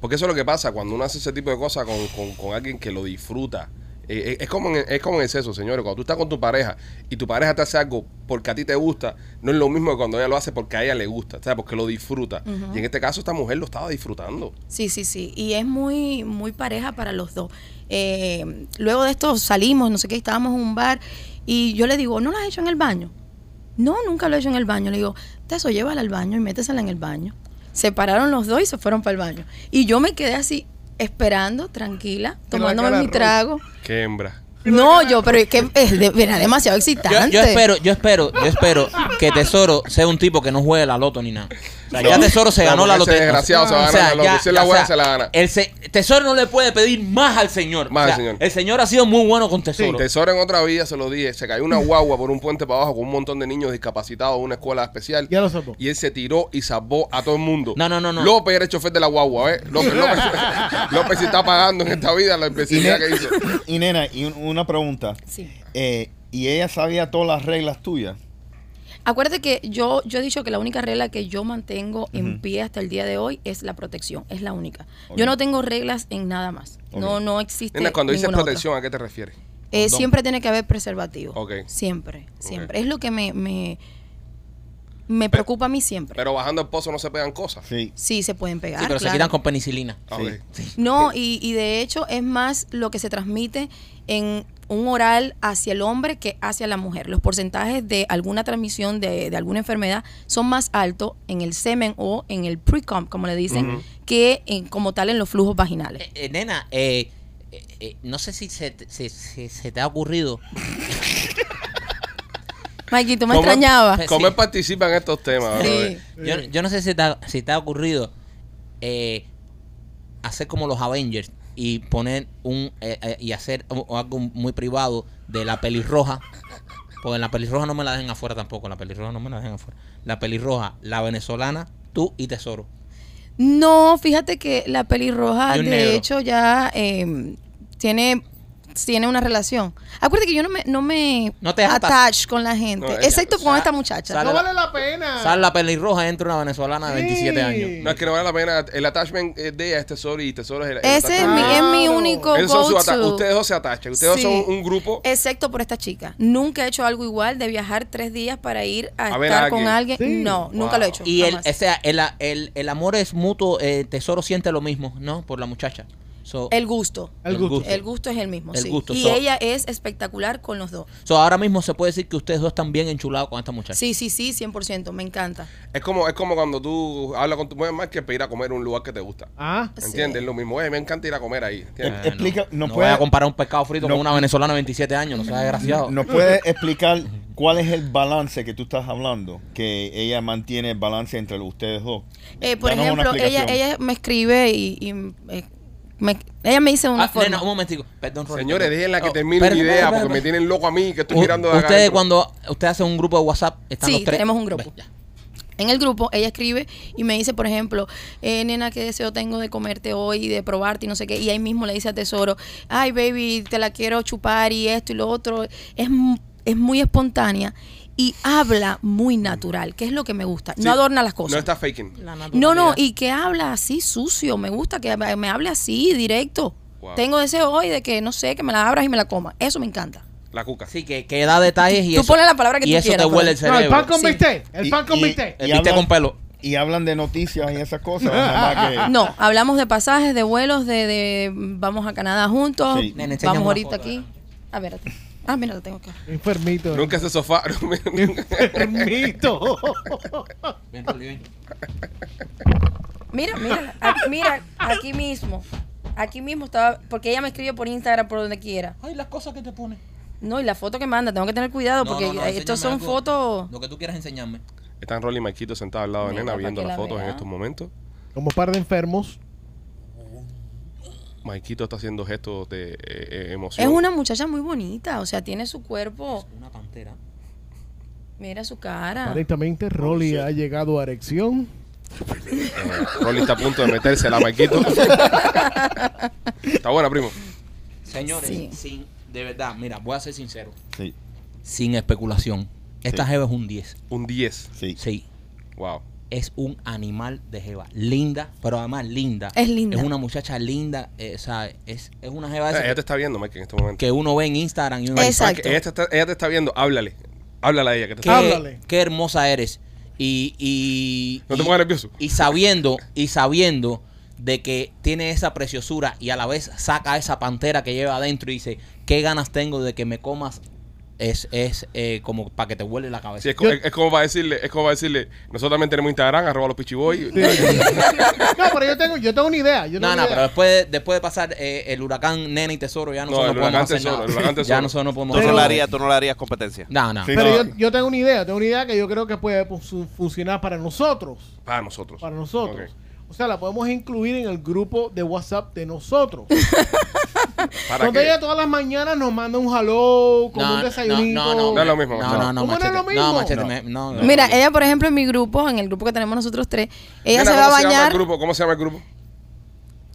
Porque eso es lo que pasa cuando uno hace ese tipo de cosas con, con- con alguien que lo disfruta. Eh, es, como en, es como en el sexo, señores. Cuando tú estás con tu pareja y tu pareja te hace algo porque a ti te gusta, no es lo mismo que cuando ella lo hace porque a ella le gusta, o sea, porque lo disfruta. Y en este caso, esta mujer lo estaba disfrutando. Sí, sí, sí. Y es muy, muy pareja para los dos. Eh, luego de esto salimos, no sé qué, estábamos en un bar y yo le digo, ¿no lo has hecho en el baño? No, nunca lo he hecho en el baño. Le digo, Teso, llévala al baño y métesela en el baño. Se pararon los dos y se fueron para el baño. Y yo me quedé así, esperando, tranquila, tomándome mi trago. Qué hembra. No, yo, pero es que es de- era demasiado excitante. Yo, yo espero, yo espero, yo espero que Tesoro sea un tipo que no juegue la loto ni nada. O sea, ya Tesoro se No, ganó la lotería. desgraciado se va a O sea, ganar la loto. ya- Si es la o buena, sea, se la gana. el se- Tesoro no le puede pedir más al señor. Más O sea, al señor. El señor ha sido muy bueno con Tesoro. Tesoro en otra vida, se lo dije, se cayó una guagua por un puente para abajo con un montón de niños discapacitados en una escuela especial. Ya lo salvó. Y él se tiró y salvó a todo el mundo. No, no, no, no. López era el chofer de la guagua, ¿eh? López, López, López sí está pagando en esta vida la ne- que hizo. y nena, y un- una pregunta. Sí. Eh, ¿Y ella sabía todas las reglas tuyas? Acuérdate que yo, yo he dicho que la única regla que yo mantengo en pie hasta el día de hoy es la protección, es la única. Yo no tengo reglas en nada más. No, no existe. Nena, cuando dices otra. protección, ¿a qué te refieres? Eh, siempre tiene que haber preservativo. Siempre, siempre. Es lo que me, me, me preocupa a mí siempre. Pero bajando el pozo no se pegan cosas. Sí. sí, se pueden pegar. Sí, pero se quitan con penicilina. Ah, Sí. No, y, y de hecho es más lo que se transmite en un oral hacia el hombre que hacia la mujer. Los porcentajes de alguna transmisión de, de alguna enfermedad son más altos en el semen o en el pre-com, como le dicen, que en- como tal en los flujos vaginales. Eh, eh, nena, eh, eh, eh, no sé si se, te- se- se- se te ha ocurrido. Mikey, tú me ¿Cómo- extrañabas. ¿Cómo él participa en estos temas? Sí. brother? Yo, yo no sé si te ha, si te ha ocurrido eh, hacer como los Avengers y poner un eh, eh, y hacer algo muy privado de la pelirroja. Porque en la pelirroja no me la dejen afuera tampoco. La pelirroja no me la dejen afuera. La pelirroja, la venezolana, tú y Tesoro. No, fíjate que la pelirroja, de negro. hecho, ya eh, tiene, tiene una relación. Acuérdate que yo no me, no me No te atas. attach con la gente, No, ella- excepto con sea, esta muchacha. No vale la pena. Sale la pelirroja, entra una venezolana de 27 Sí. años. No es que no vale la pena. El attachment de ella es tesoro y tesoro es el. el Ese es mi, es mi único Esos son sus go ata- to. Ustedes dos se atachan. Ustedes dos son un grupo. Excepto por esta chica. Nunca he hecho algo igual de viajar tres días para ir a, A estar con alguien. Sí. No, nunca lo he hecho. Y el, jamás. o sea, el, el, el amor es mutuo, eh, Tesoro siente lo mismo, ¿no? Por la muchacha. So, el gusto. El gusto. El gusto es el mismo. El sí. gusto, y so- ella es espectacular con los dos. so, ahora mismo se puede decir que ustedes dos están bien enchulados con esta muchacha. Sí, sí, sí, 100%. Me encanta. Es como, es como cuando tú hablas con tu mujer más que para ir a comer a un lugar que te gusta. Ah. ¿Entiendes? Es lo mismo. Me encanta ir a comer ahí. Eh, ¿entiendes? Eh, Explica- no, ¿nos no puede- comparar un pescado frito no- con una venezolana de 27 años, no seas desgraciado. ¿Nos puedes explicar cuál es el balance que tú estás hablando? Que ella mantiene el balance entre ustedes dos. Eh, por Danos ejemplo, ella, ella me escribe y, y, eh, me- ella me dice una Ah, forma. nena, un momentico. Perdón, Señores, déjenla que Oh, termine la idea porque me tienen loco a mí que estoy U- mirando de acá. Ustedes cuando usted hace un grupo de WhatsApp, están Sí, los tres. tenemos un grupo. Ve. En el grupo, ella escribe y me dice, por ejemplo, eh, nena, qué deseo tengo de comerte hoy y de probarte y no sé qué. Y ahí mismo le dice a Tesoro, ay, baby, te la quiero chupar y esto y lo otro. Es, es muy espontánea y habla muy natural, que es lo que me gusta. Sí, No adorna las cosas. No está faking. No, no, y que habla así sucio. Me gusta que me hable así, directo. Wow. Tengo deseo hoy de que, no sé, que me la abras y me la coma. Eso me encanta. La cuca. Sí, que, que da detalles y Tú eso. pones la palabra que y tú eso quieras, te huele el no, el cerebro. pan con Sí. El Y- pan con bistec. El bistec hablan- con pelo. Y hablan de noticias y esas cosas. nada más que- No, hablamos de pasajes, de vuelos, de, de vamos a Canadá juntos, Sí. Nene, vamos ahorita foto, aquí. A ver, Ah, mira, lo tengo acá. Enfermito. Nunca ese sofá. Enfermito. Ven, Rolly, ven. Mira, mira, aquí, mira, aquí mismo. Aquí mismo estaba, porque ella me escribe por Instagram, por donde quiera. Ay, las cosas que te pone. No, y la foto que manda, tengo que tener cuidado No, porque no, no, estos son algo, fotos. Lo que tú quieras enseñarme. Están Rolly y Maikito sentados al lado de Mira, Nena viendo que las la fotos en estos momentos. Como par de enfermos. Maikito está haciendo gestos de eh, eh, emoción. Es una muchacha muy bonita, o sea, tiene su cuerpo. Una pantera. Mira su cara. Aparentemente, Rolly ha llegado a erección. Eh, Rolly está a punto de meterse la Maikito. está buena, primo. Señores, Sí. sin, de verdad, mira, voy a ser sincero. Sí, Sin especulación. Esta Sí. jeva es un 10. Un 10. sí. Sí. Wow. Es un animal de jeva. Linda, pero además linda. Es linda. Es una muchacha linda. eh, o sea, es, es una jeva esa ella te está viendo, Mike, en este momento. que uno ve en Instagram y uno Exacto. Mike, ella, te está, ella te está viendo. Háblale. Háblale a ella. Que te qué, está... Háblale. qué hermosa eres. Y, y, No te y- pongas nervioso. y sabiendo, y sabiendo de que tiene esa preciosura y a la vez saca esa pantera que lleva adentro y dice, qué ganas tengo de que me comas, es, es eh, como para que te huele la cabeza. Sí, es, co- es- es como para decirle, es como para decirle, nosotros también tenemos Instagram, arroba los pichiboy. Sí. no, pero yo tengo, yo tengo una idea. Yo tengo No, una no, idea. pero después de, después de pasar eh, el huracán Nena y Tesoro, ya No, nosotros el no, podemos hacer Tesoro, nada. el huracán Tesoro. Ya nosotros no podemos Tú no, nada. harías, tú no le harías competencia. No, no. Sí. Pero no. yo, yo tengo una idea, tengo una idea que yo creo que puede fu- funcionar para nosotros. Para nosotros. Para nosotros. O sea, la podemos incluir en el grupo de WhatsApp de nosotros. ¿Para Donde qué? ella todas las mañanas nos manda un hello, como un desayunito. No, no, No es lo mismo, No, no. no, no, ¿Cómo no es machete. lo mismo? No, machete, No. me- no, no. Mira, ella, por ejemplo, en mi grupo, en el grupo que tenemos nosotros tres, ella Nena, se va a ¿cómo llama bañar. el grupo? ¿Cómo se llama el grupo?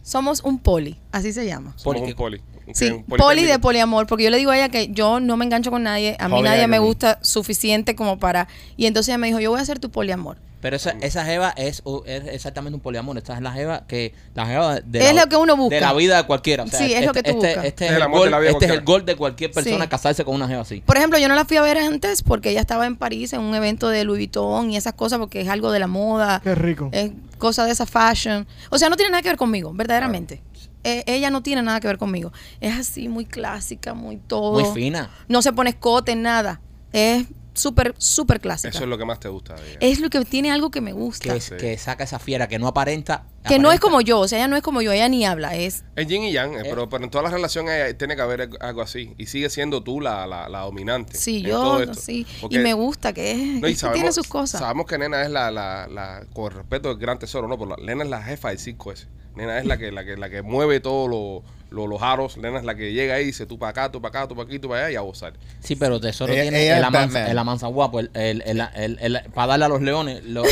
Somos un poli, así se llama. Somos Poli, un ¿qué? poli. Sí, un poli de poliamor, porque yo le digo a ella que yo no me engancho con nadie, a mí Poly nadie me gusta suficiente como para... Y entonces ella me dijo, yo voy a hacer tu poliamor. Pero esa, esa jeva es, es exactamente un poliamor. Esta es la jeva que la jeva de Es la, lo que uno busca. De la vida de cualquiera. O sea, Sí, es lo este- que tú este, buscas. Este, Es es el gol, de este es el cualquiera. gol de cualquier persona Sí. casarse con una jeva así. Por ejemplo, yo no la fui a ver antes porque ella estaba en París en un evento de Louis Vuitton y esas cosas porque es algo de la moda, Qué rico. es cosa de esa fashion. O sea, no tiene nada que ver conmigo, verdaderamente. Eh, ella no tiene nada que ver conmigo. Es así, muy clásica, muy todo. Muy fina. No se pone escote, nada. Es súper, súper clásica. Eso es lo que más te gusta de ella. Es lo que tiene algo que me gusta. Que, Sí. que saca esa fiera que no aparenta. Que no es como yo, o sea, ella no es como yo, ella ni habla, es... Es yin y yang, eh, pero, pero en todas las relaciones tiene que haber algo así. Y sigue siendo tú la, la, la dominante. Sí, en yo, todo esto. sí. Porque- Y me gusta que, es, No, y sabemos, tiene sus cosas. Sabemos que Nena es la, la, la, con respeto del gran tesoro, ¿no? Pero la- Nena es la jefa del circo ese. Nena es la que, la que, la que mueve todos los lo, los aros. Nena es la que llega ahí y dice tú para acá, tú para acá, tú para aquí, tú para allá y a gozar. Sí, pero Tesoro Ella- tiene ella el, amansa, el amansa guapo. El, el, el, el- el- para darle a los leones. lo- eh,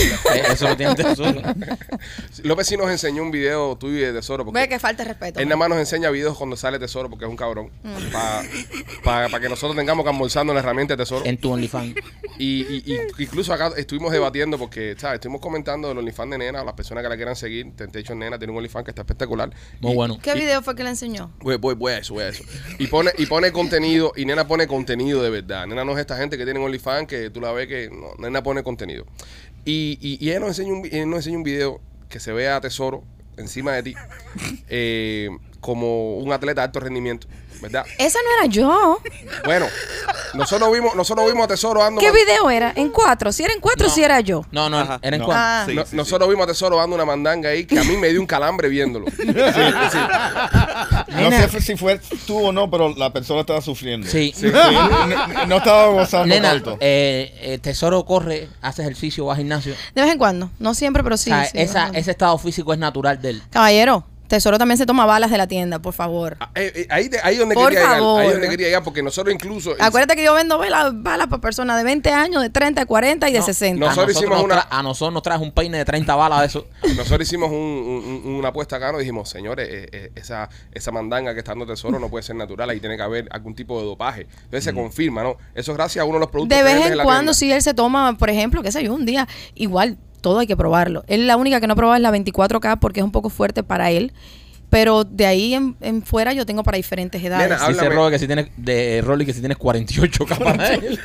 eso lo tiene Tesoro. López sí nos enseñó un video tuyo y de tesoro. Porque Ve que falta respeto. Él nada más nos enseña videos cuando sale tesoro porque es un cabrón. Mm. Para que nosotros tengamos que almorzando la herramienta de tesoro. en tu OnlyFans. Y, y- y incluso acá estuvimos debatiendo porque, ¿sabes? Estuvimos comentando del OnlyFans de Nena, las personas que la quieran seguir. Temptation Nena tiene un OnlyFans que está espectacular. Muy Y- bueno. ¿Qué video fue que le enseñó? Voy, voy, voy a eso, voy a eso. Y pone, y pone contenido, y Nena pone contenido de verdad. Nena no es esta gente que tiene OnlyFans que tú la ves que no, Nena pone contenido. Y, y, y nos enseña un, ella nos enseña un video que se ve a Tesoro encima de ti eh, como un atleta de alto rendimiento, ¿verdad? Esa no era yo. Bueno, nosotros vimos, nosotros vimos a Tesoro dando ¿Qué man- video era? ¿En cuatro? Si era en cuatro, No. si era yo. No, no, Ajá. era en No. cuánto. Ah. Sí, no- sí, sí. nosotros vimos a Tesoro dando una mandanga ahí que a mí me dio un calambre viéndolo. Sí, sí. No sé si fue tú o no, pero la persona estaba sufriendo. Sí. Sí, no, no estaba gozando Nena, tanto. eh, eh, Tesoro corre, hace ejercicio, va al gimnasio. De vez en cuando. No siempre, pero sí. o sea, esa, ese estado físico es natural de él. Caballero, Tesoro también se toma balas de la tienda, por favor. Ah, eh, eh, ahí, de- ahí donde Por quería favor. llegar, ahí donde quería llegar, porque nosotros incluso Acuérdate que yo vendo balas, balas para personas de 20 años, de 30, de 40 y de No, 60. A Nosotros nosotros, hicimos nos una- tra- a nosotros nos traes un peine de 30 balas de eso. nosotros hicimos un- un- un- una apuesta acá, nos dijimos, señores, eh, eh, esa, esa mandanga que está dando tesoro no puede ser natural, ahí tiene que haber algún tipo de dopaje. Entonces se confirma, ¿no? Eso es gracias a uno de los productos De vez en la cuando, si él se toma, por ejemplo, qué sé yo, un día, igual, todo hay que probarlo. Él la única que no probaba es la 24K porque es un poco fuerte para él. Pero de ahí en, en fuera yo tengo para diferentes edades. Nena, Dice Háblame. Robert que si tienes, de Rolly que si tienes 48 capas de él.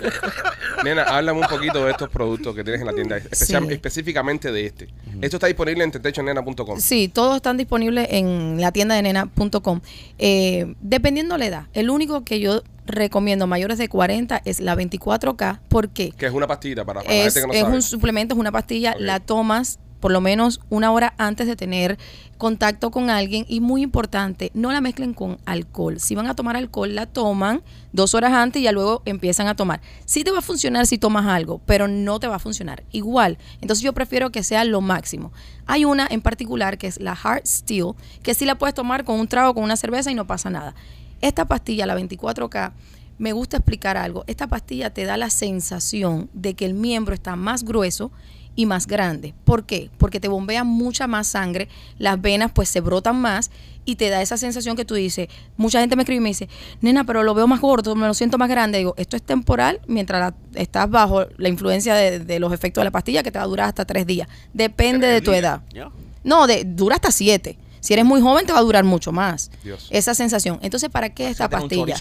Nena, háblame un poquito de estos productos que tienes en la tienda, especial- Sí. específicamente de este. Esto está disponible en tentationnena.com. Sí, todos están disponibles en la tienda de nena.com. Eh, dependiendo la edad. El único que yo recomiendo mayores de 40 es la 24K. ¿Por qué? Que es una pastillita para, para la Es, gente que no es sabe. un suplemento, es una pastilla, la tomas por lo menos una hora antes de tener contacto con alguien y muy importante, no la mezclen con alcohol. Si van a tomar alcohol, la toman dos horas antes y ya luego empiezan a tomar. Sí te va a funcionar si tomas algo, pero no te va a funcionar igual. Entonces yo prefiero que sea lo máximo. Hay una en particular que es la Heart Steel, que sí la puedes tomar con un trago, con una cerveza y no pasa nada. Esta pastilla, la 24K, me gusta explicar algo. Esta pastilla te da la sensación de que el miembro está más grueso y más grande. ¿Por qué? Porque te bombea mucha más sangre, las venas pues se brotan más y te da esa sensación que tú dices, mucha gente me escribe y me dice, nena, pero lo veo más gordo, me lo siento más grande. Digo, esto es temporal mientras la- estás bajo la influencia de, de los efectos de la pastilla que te va a durar hasta tres días. Depende de tu edad. Ya. No, de, dura hasta siete. Si eres muy joven te va a durar mucho más. Dios. Esa sensación. Entonces, ¿para qué esta pastilla?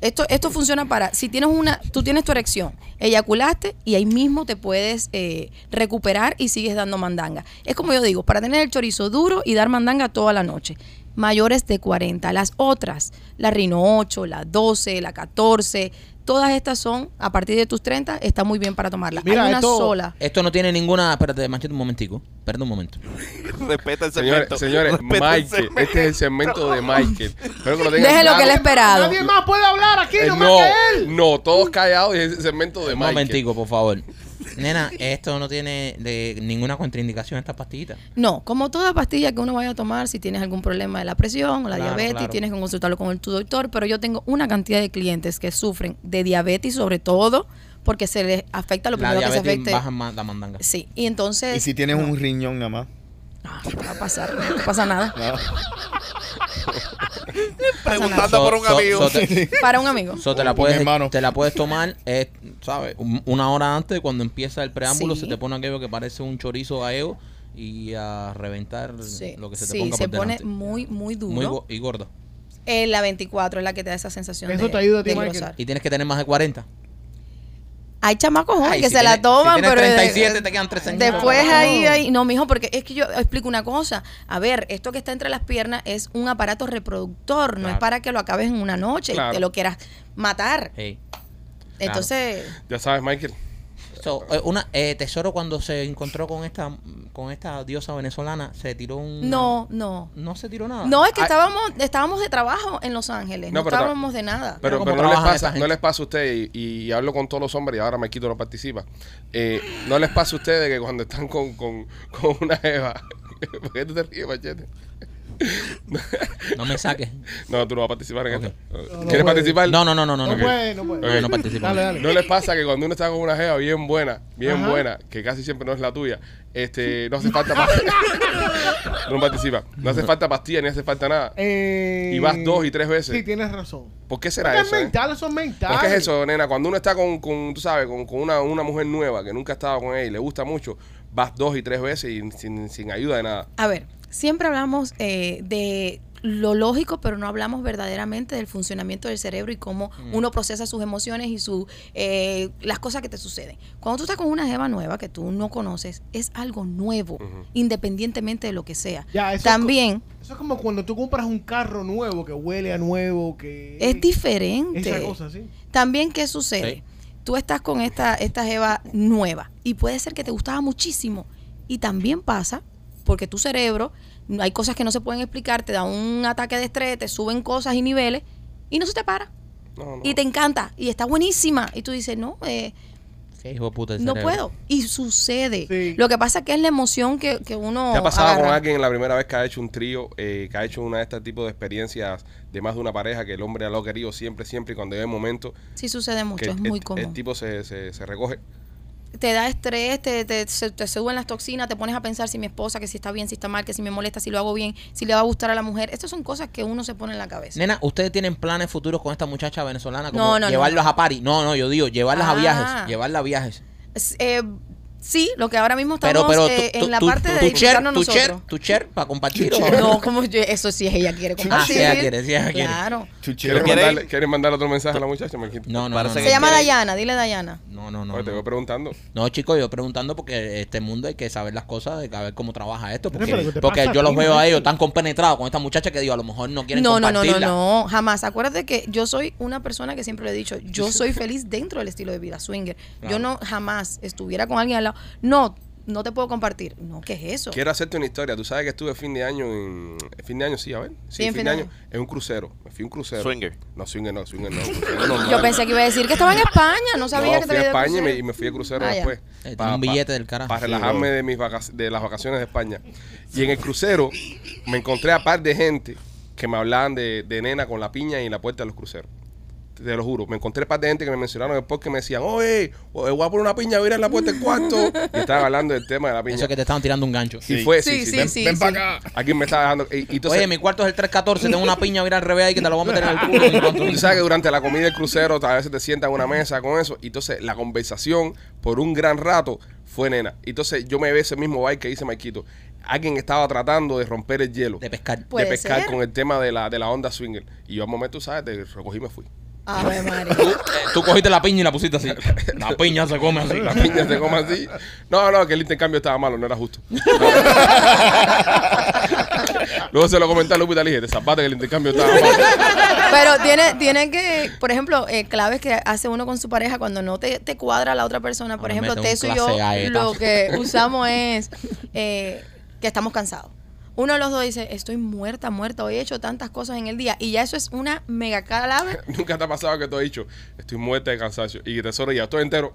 Esto, esto funciona para, si tienes una, tú tienes tu erección, eyaculaste y ahí mismo te puedes eh, recuperar y sigues dando mandanga. Es como yo digo, para tener el chorizo duro y dar mandanga toda la noche. Mayores de 40. Las otras, la Rino 8, la 12, la 14, todas estas son, a partir de tus 30, está muy bien para tomarla. Mira, Hay una esto- sola. Esto no tiene ninguna. Espérate, machete un momentico. Espérate un momento. Respeta el Señores, segmento. señores Respeta el Michael, este es el segmento de Michael. Espero que lo tengan Déjelo que él esperado. Nadie más puede hablar aquí, Eh, no más no, que él. no, todos callados y es el segmento de Un Michael. momentico, por favor. Nena, esto no tiene de ninguna contraindicación esta pastillita. No, como toda pastilla que uno vaya a tomar, si tienes algún problema de la presión o la Claro, diabetes, claro. tienes que consultarlo con el, tu doctor. Pero yo tengo una cantidad de clientes que sufren de diabetes, sobre todo porque se les afecta lo La primero que se diabetes afecte. baja la mandanga. Sí, y entonces. Y si tienes un riñón nada más. Ah, ¿qué va a pasar? No pasa nada. No. Preguntando por un so- amigo. so te- Para un amigo. so te la puedes, te la puedes tomar, eh, ¿sabes? Un- Una hora antes, cuando empieza el preámbulo, Sí. se te pone aquello que parece un chorizo gallego y a reventar Sí, lo que se te sí, ponga se por pone delante. muy, muy duro. Muy go- y gorda. Eh, la 24 es la que te da esa sensación Eso de, te ayuda a ti. Y tienes que tener más de 40. Hay chamacos jóvenes que si se la toman, si pero... eh, 37 te quedan tres años. Después No. ahí, ahí... No, mijo, porque es que yo explico una cosa. A ver, esto que está entre las piernas es un aparato reproductor. No es para que lo acabes en una noche Claro. y te lo quieras matar. Hey. Entonces... Ya sabes, Michael. So, eh, una, eh, Tesoro cuando se encontró con esta con esta diosa venezolana, se tiró un... No, no. No se tiró nada. No, es que Ah. estábamos, estábamos de trabajo en Los Ángeles. No, No, pero estábamos de nada. Pero, ¿cómo pero no, les pasa, no les pasa a ustedes, y, y hablo con todos los hombres y ahora me quito no participa. Eh, no les pasa a ustedes que cuando están con, con, con una Eva. ¿Por qué tú te ríes, Machete? No me saques. No, tú no vas a participar en Ok. esto. No, no ¿Quieres puede. participar? No, no, no, no, no. No no. puede, no puede. Ok, no participo. Dale, dale. ¿No les pasa que cuando uno está con una jeva bien buena, bien Ajá. buena, que casi siempre no es la tuya, este, no hace falta pa- no participa, no hace falta pastilla ni hace falta nada. Eh, Y vas dos y tres veces. Sí, tienes razón. ¿Por qué será Porque eso? es eh? mental, eso es mental. ¿Por qué es eso, nena? Cuando uno está con, con tú sabes, con, con una, una mujer nueva que nunca ha estado con ella y le gusta mucho, vas dos y tres veces y sin, sin ayuda de nada. A ver, siempre hablamos eh, de lo lógico, pero no hablamos verdaderamente del funcionamiento del cerebro y cómo uno procesa sus emociones y su, eh, las cosas que te suceden. Cuando tú estás con una jeva nueva que tú no conoces, es algo nuevo, independientemente de lo que sea. Ya, eso es También co- Eso es como cuando tú compras un carro nuevo que huele a nuevo, que... es diferente. Esa cosa, sí. También, ¿qué sucede? Sí. Tú estás con esta, esta jeva nueva y puede ser que te gustaba muchísimo. Y también pasa, porque tu cerebro, hay cosas que no se pueden explicar, te da un ataque de estrés, te suben cosas y niveles y no se te para. No, no. Y te encanta y está buenísima. Y tú dices, no, eh, Qué hijo de puta el no puedo. Y sucede. Sí. Lo que pasa que es la emoción que, que uno. ¿Te ha pasado con alguien la primera vez que ha hecho un trío, eh, que ha hecho una de este tipo de experiencias de más de una pareja, que el hombre lo ha querido siempre, siempre, y cuando hay momentos Sí, sucede mucho, es el, muy el común. tipo se, se, se recoge? Te da estrés, te, te, se- te suben las toxinas, te pones a pensar si mi esposa, que si está bien, si está mal, que si me molesta, si lo hago bien, si le va a gustar a la mujer. Estas son cosas que uno se pone en la cabeza. Nena, ¿ustedes tienen planes futuros con esta muchacha venezolana? Como No, no, no. llevarlos a París. No, no, yo digo, llevarlas a Ah. viajes. Llevarla a viajes. Es, eh, Sí, lo que ahora mismo Pero, estamos pero eh, en la parte de disfrutarnos tu share, nosotros. tu share para compartir. o- No, como yo, eso sí es ella quiere Ah, compartir. sí, ella quiere, sí, ella quiere. Claro. ¿Quieres ¿Quieres? mandarle, ¿Quieres mandarle otro mensaje a la muchacha? No, no, no. No, Se que llama quiere- Dayana, dile Dayana. no, no. no, Oye, te voy no. preguntando. No, chicos, yo preguntando porque este mundo hay que saber las cosas, de que a ver cómo trabaja esto. Porque, ¿qué te porque yo los veo a ellos tan compenetrados con esta muchacha que digo, a lo mejor no quieren No, no, no, no, compartirla. no, jamás. Acuérdate que yo soy una persona que siempre le he dicho, yo soy feliz dentro del estilo de vida swinger. Yo no jamás estuviera con alguien al lado. No, no te puedo compartir. No, ¿qué es eso? Quiero hacerte una historia. Tú sabes que estuve fin de año en... Fin de año, sí, a ver. Sí, fin, de año. En un crucero. Me fui a un crucero. Swinger. No, swinger no, swinger no. crucero. Yo pensé que iba a decir que estaba en España, no sabía no, que te fui a España y me, y me fui de crucero Ah, después. Eh, un billete del carajo. Para relajarme de, mis vaca- de las vacaciones de España. Y en el crucero me encontré a par de gente que me hablaban de, de nena con la piña y en la puerta de los cruceros. Te lo juro. Me encontré par de gente que me mencionaron después que me decían, oye, voy a poner una piña, mira en la puerta del cuarto. Y estaban hablando del tema de la piña. Eso que te estaban tirando un gancho. Y fue, sí, Sí, sí. sí, ven- sí. ven sí. para acá. Alguien me estaba dejando. Y, y entonces, Oye, mi cuarto es el 314, tengo una piña, mira al revés ahí que te la voy a meter en el culo. Tú sabes que durante la comida del crucero a veces te sientan en una mesa con eso. Y entonces la conversación por un gran rato fue nena. Y entonces yo me ve ese mismo baile que dice Maikito. Alguien estaba tratando de romper el hielo. De pescar. de pescar ser. con el tema de la, de la onda swinger. Y yo al momento, ¿sabes? Te recogí y me fui. Ave María. Tú, eh, tú cogiste la piña y la pusiste así. La piña se come así. La piña se come así. No, no, que el intercambio estaba malo, no era justo. Luego se lo comenté a Lupita, le dije, te zapaste que el intercambio estaba malo. Pero tiene, tiene que, por ejemplo, eh, claves que hace uno con su pareja cuando no te, te cuadra la otra persona. Por Ahora ejemplo, Teso y yo galletazo. lo que usamos es eh, que estamos cansados. Uno de los dos dice, estoy muerta, muerta, hoy he hecho tantas cosas en el día. Y ya eso es una mega clave. Nunca te ha pasado que te he dicho, estoy muerta de cansancio. Y tesoro ya estoy entero.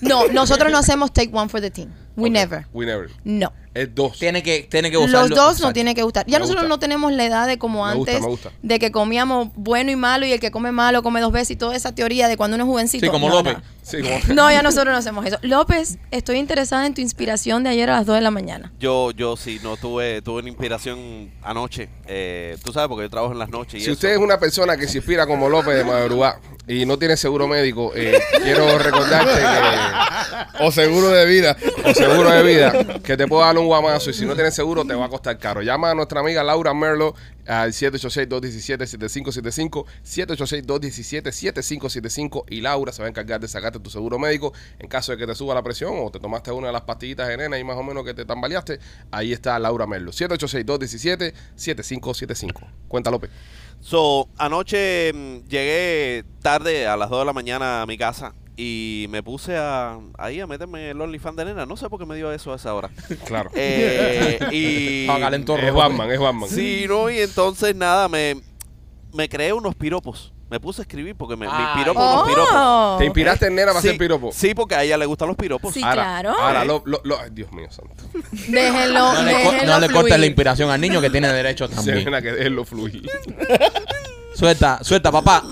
No, nosotros no hacemos take one for the team. We never. We never. No. Es dos. Tiene que, tiene que usarlo. Los dos Exacto. no tienen que gustar. Ya Me nosotros gusta. no tenemos la edad de como Me gusta, antes, me gusta. de que comíamos bueno y malo y el que come malo come dos veces y toda esa teoría de cuando uno es jovencito. Sí, como No, López. no. Sí, como... No, ya nosotros no hacemos eso. López, estoy interesada en tu inspiración de ayer a las 2 de la mañana. Yo, yo sí, no tuve, tuve una inspiración anoche. Eh, tú sabes, porque yo trabajo en las noches. Y Si eso. usted es una persona que se inspira como López de madrugada y no tiene seguro médico, eh, quiero recordarte que, O seguro de vida. o seguro de vida, que te puedo dar un guamazo y si no tienes seguro te va a costar caro. Llama a nuestra amiga Laura Merlo al 786-217-7575, 786-217-7575 y Laura se va a encargar de sacarte tu seguro médico en caso de que te suba la presión o te tomaste una de las pastillitas de nena y más o menos que te tambaleaste. Ahí está Laura Merlo, 786-217-7575. Cuenta López. So, anoche mm, llegué tarde a las 2 de la mañana a mi casa y me puse a, ahí a meterme el OnlyFans de nena. No sé por qué me dio eso a esa hora. Claro. Eh, y Ah. Es Batman, es Batman. Sí, no, y entonces nada, me, me creé unos piropos. Me puse a escribir porque me, inspiró por unos piropos. Oh. ¿Te inspiraste en nena para Sí, hacer piropo? Sí, porque a ella le gustan los piropos. Sí, Ahora, claro. Ahora, lo, lo, Dios mío santo. Déjenlo, No le, no le cortes la inspiración al niño que tiene derecho también. nena que déjenlo fluir. Suelta, suelta, papá.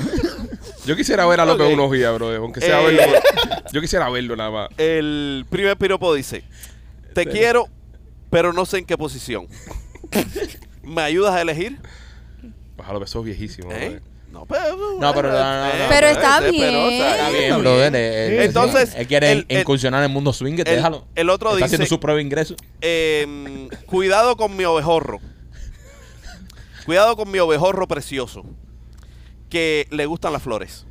Yo quisiera ver a López Ok. unos días, bro. Aunque sea Eh. verlo. Yo quisiera verlo nada más. El primer piropo dice, te quiero, pero no sé en qué posición. ¿Me ayudas a elegir? Baja López, sos viejísimo. ¿Eh? brother. No, pero, No, pero no, no, no. Pero está pero, bien. o sea, Está bien, brother. eh, eh, Entonces, él quiere el- el- incursionar en el mundo swing, el- déjalo. el otro Está haciendo dice- su prueba de ingreso. Eh, cuidado con mi ovejorro. Cuidado con mi ovejorro precioso. Que le gustan las flores.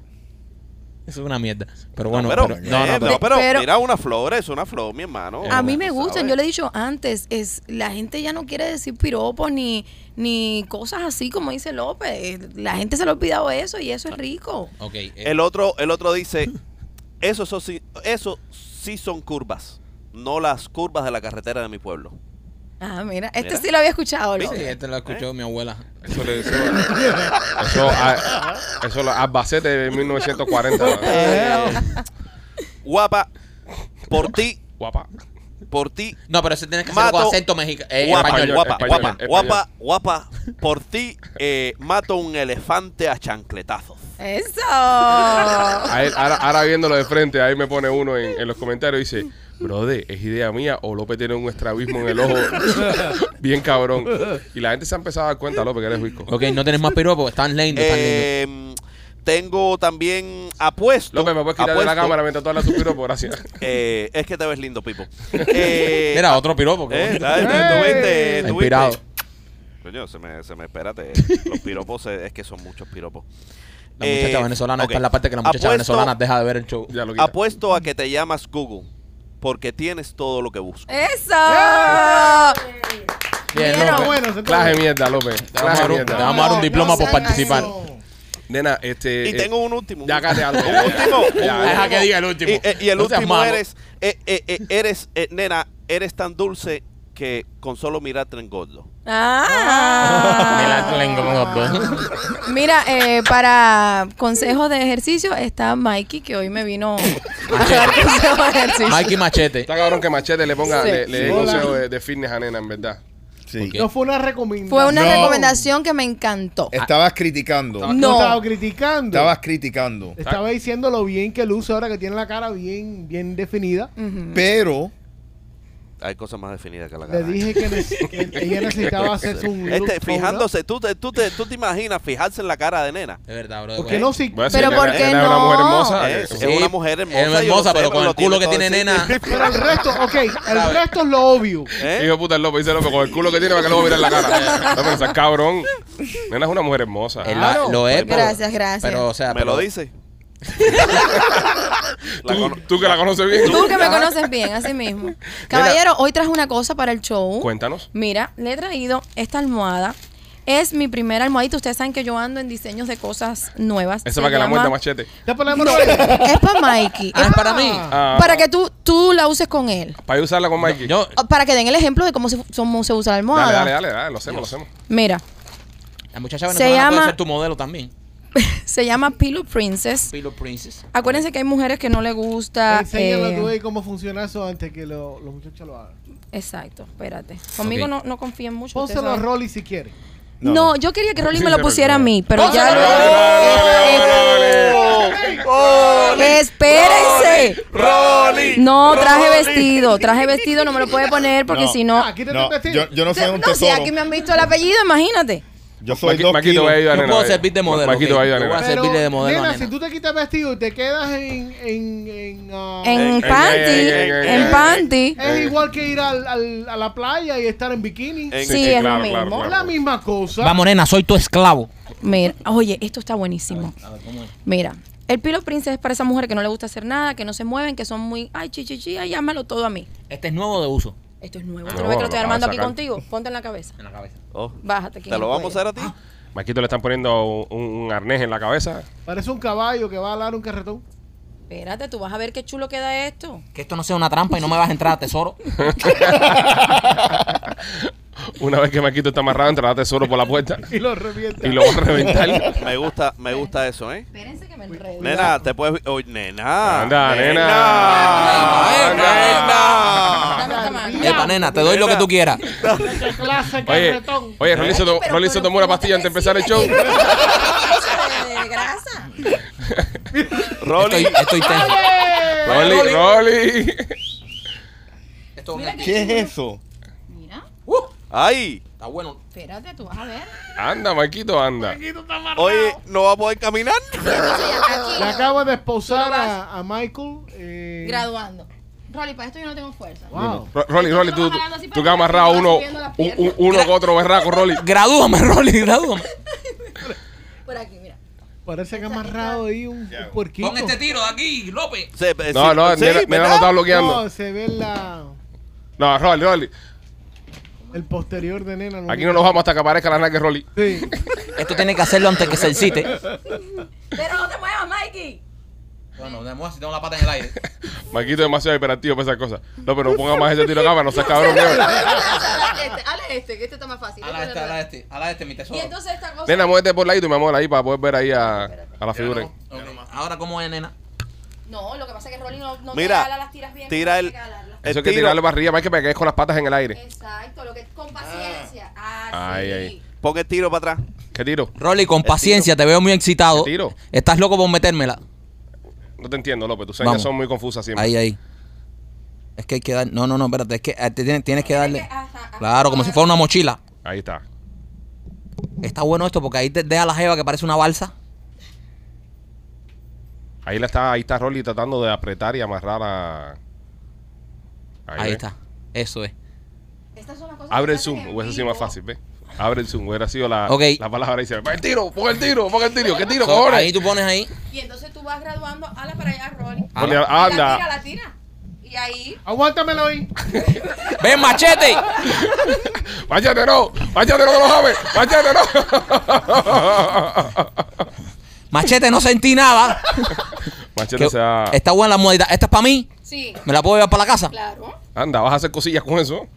Eso es una mierda. Pero bueno, pero, pero- no, eh, no, pero- pero pero- mira una flor, es una flor, mi hermano. A mí me Tú gustan, sabes. yo le he dicho antes, es la gente ya no quiere decir piropos ni, ni cosas así como dice López. La gente se le ha olvidado eso y eso es rico. Ok, eh, El otro, el otro dice, eso, son sí- eso sí son curvas, no las curvas de la carretera de mi pueblo. Ah, mira, este Mira. sí lo había escuchado, sí, López. este lo escuchó mi abuela. Eso le eso, eso, a- eso lo- Albacete de 1940. Eh, guapa, por ti, Guapa. por ti, No, pero ese tienes que hacerlo con Mato- acento mexicano. Eh, guapa, español. guapa, español, guapa, español. guapa, guapa, por ti eh, mato un elefante a chancletazos. Eso. Ahora viéndolo de frente, ahí me pone uno en, en los comentarios y dice, brother, ¿es idea mía o López tiene un estrabismo en el ojo bien cabrón? Y la gente se ha empezado a dar cuenta, López, que eres visco. Ok, no tienes más piropos. Están lindos, están. Eh, tengo también apuesto. López, me puedes quitar de la cámara mientras tú hablas tu piropo, gracias. Eh, es que te ves lindo, Pipo. Eh, Mira, otro piropo. que- eh, tuviste, inspirado. Coño, se me, se me espérate. Los piropos es que son muchos piropos. La muchacha Eh, venezolana, esta es la parte que la muchacha Apuesto- venezolana deja de ver el show. Ya lo quita. Apuesto a que te llamas Google porque tienes todo lo que buscas. ¡Eso! Bien, ¿Vieron? López. bueno, se Clase mierda, López. Te vamos a dar un- te vamos a dar un diploma por participar. Nena, este. Y eh, tengo un último. Ya cállate algo. Un último. Ya. Deja que diga el último. Y, eh, y el No último eres, eh, eh, eh, eres, eh, nena, eres tan dulce que con solo mirarte engordo. Ah. Mira, eh, para consejos de ejercicio está Mikey, que hoy me vino a dar consejos de ejercicio. Mikey Machete. Está cabrón que Machete le ponga, Sí. le, le dé Sí. consejo de, de fitness a nena, en verdad. Sí. No fue una recomendación. Fue una No. recomendación que me encantó. Estabas criticando. No. estaba criticando. Estabas criticando. Estaba diciendo lo bien que luce ahora que tiene la cara bien, bien definida. Ujú. Pero Hay cosas más definidas que la Le cara. dije que, ella necesitaba hacerse un look Este, up. fijándose, ¿tú te, tú, te, tú te imaginas fijarse en la cara de nena. Es verdad, bro. ¿Por qué no si Voy a decir, Pero nena, ¿por qué nena es una no? mujer hermosa. Es, una mujer hermosa. es yo lo hermosa, sé, pero con lo el culo que todo tiene nena. Pero el resto, ok, el resto es lo obvio. ¿Eh? Hijo de puta, el López dice López, con el culo que tiene para que luego mirar la cara. No, pero cabrón. Nena es una mujer hermosa. Él la- Claro. lo es, pero- Gracias, gracias. Pero, o sea, Me pero- lo dice. Tú, que la conoces bien. Tú que me conoces bien, así mismo. Caballero, hoy traje una cosa para el show. Cuéntanos. Mira, le he traído esta almohada. Es mi primera almohadita. Ustedes saben que yo ando en diseños de cosas nuevas. Eso Se para que la muerda machete. ¿Ya ponemos Es para Mikey. Ah, es para mí. Ah, Para que tú, tú la uses con él. Para yo usarla con Mikey. Yo, Para que den el ejemplo de cómo se, cómo se usa la almohada. dale, dale, dale, dale, lo hacemos, lo hacemos. Mira, la muchacha Se venezolana llama- puede ser tu modelo también. se llama Pillow Princess. Pillow Princess. Acuérdense que hay mujeres que no le gusta. Enséñale eh, tú ahí cómo funciona eso antes que lo- los muchachos lo hagan. exacto, espérate. Conmigo no, no confíen mucho. Pónselo a. Rolly si quiere. No, No, yo quería que Rolly Sí, me lo pusiera a mí, pero ya dale. Espérense. Rolly. No, traje vestido. Traje vestido, no me lo puede poner porque si no. Ah, quítate no, yo, yo no soy un No, si tesoro. aquí me han visto el apellido, imagínate. Yo soy Maqui- dos Maquito kilos. va a ayudar a Yo nena, puedo servir de modelo, Maquito va a ayudar a Yo voy a nena. hacer- servirle de modelo a nena, nena. si tú te quitas vestido y te quedas en... En, en, ah, En panty. En panty. Es igual que ir al, al- a la playa y estar en bikini. En- Sí, sí, es claro, lo claro, mismo. Es claro. la misma cosa. Vamos, nena, soy tu esclavo. Mira, oye, esto está buenísimo. Mira, el Pillow Princess es para esa mujer que no le gusta hacer nada, que no se mueven, que son muy, ay, chichichi, ay, llámalo todo a mí. Este es nuevo de uso. Esto es nuevo. No, ¿Tú no ves que lo estoy armando aquí contigo? Ponte en la cabeza. En la cabeza. Oh, Bájate. ¿Te lo vamos a hacer a ti? Maquito le están poniendo un, un arnés en la cabeza. Parece un caballo que va a dar un carretón. Espérate, tú vas a ver qué chulo queda esto. Que esto no sea una trampa y no me vas a entrar a tesoro. Una vez que Maquito está amarrado, entrará tesoro por la puerta Y lo revienta. y lo va a reventar. Me gusta, me gusta eso, ¿eh? Espérense que me enredo. Nena, te puedes... Oye, nena. Anda, nena. Nena. Esta mano. Epa, nena, te doy lo que tú quieras. ¿Qué clase de Oye, oye, Rolly se, Rolly tomó una ¿cómo pastilla antes de empezar el show. De- grasa. Rolly. Estoy, estoy tenso. Rolly, Rolly. ¿Qué es eso? Mira, Ay. está bueno. espérate, tú vas a ver. Anda, Maquito, anda. Oye, ¿no va a poder caminar? Le acabo de esposar a, a Michael. eh, graduando. Rolly, para esto yo no tengo fuerza. Wow. Ro- Rolly, Rolly, tú, tú, tú para que has amarrado uno, un- uno con otro berraco, Rolly. Gradúame, Rolly, gradúame. Por aquí, mira. Parece que ha amarrado ahí un, un puerquito. Pon este tiro de aquí, López. Sí, No, no, nena ¿verdad? lo está bloqueando. No, se ve la, No, Rolly, Rolly. El posterior de nena. Aquí no nos vamos hasta que aparezca la nalga de Rolly. Sí. Esto tiene que hacerlo antes que se excite. Pero no te muevas, Mikey. Bueno, de si tengo la pata en el aire. Maquito es demasiado hiperactivo para esas cosas. No, pero no ponga más ese tiro de cámara, no seas cabrón. Nena. este, este, que este está más fácil. A la este, a la este, a la este, mi tesoro. Y entonces esta cosa. Nena, muévete por ladito, mi amor, ahí para poder ver ahí a, a la figura. Ahora, ¿cómo es, nena? No, lo que pasa es que Rolly no, no Mira, te jala las tiras bien. tira el-. Eso hay El que tiro. tirarle para arriba, más que pegues con las patas en el aire. Exacto, lo que con paciencia. Ah, Ay, sí. ay. Pon el tiro para atrás. ¿Qué tiro? Rolly, con paciencia, te veo muy excitado. ¿Qué tiro? ¿Estás loco por metérmela? No te entiendo, López. Tus señas Vamos. son muy confusas siempre. Ahí, ahí. Es que hay que dar. No, no, no, espérate. Es que eh, te tienes, tienes que darle. que- ajá, ajá. Claro, como si fuera una mochila. Ahí está. Está bueno esto porque ahí te deja la jeva que parece una balsa. Ahí, la está, ahí está Rolly tratando de apretar y amarrar a... Ahí, está. Eso es. Estas son las cosas Abre que el hacen zoom, hubiese sido más fácil, ¿ves? Abre el zoom, hubiera sido la, Ok. la palabra y dice, ¡pon el tiro! ¡Pon el tiro! ¡Pon el tiro! ¿Qué tiro, So, cojones? ahí tú pones ahí. Y entonces tú vas graduando, ala para allá, Rolly. La anda. tira, la tira. Y ahí, Aguántamelo ahí. ¡Ven, machete! ¡Máchate no! ¡Máchate no que lo sabes! ¡Máchate no! Machete, no sentí nada. Machete Que- se ha... Está buena la modita. ¿Esta es para mí? sí, ¿Me la puedo llevar para la casa? claro. Anda, vas a hacer cosillas con eso.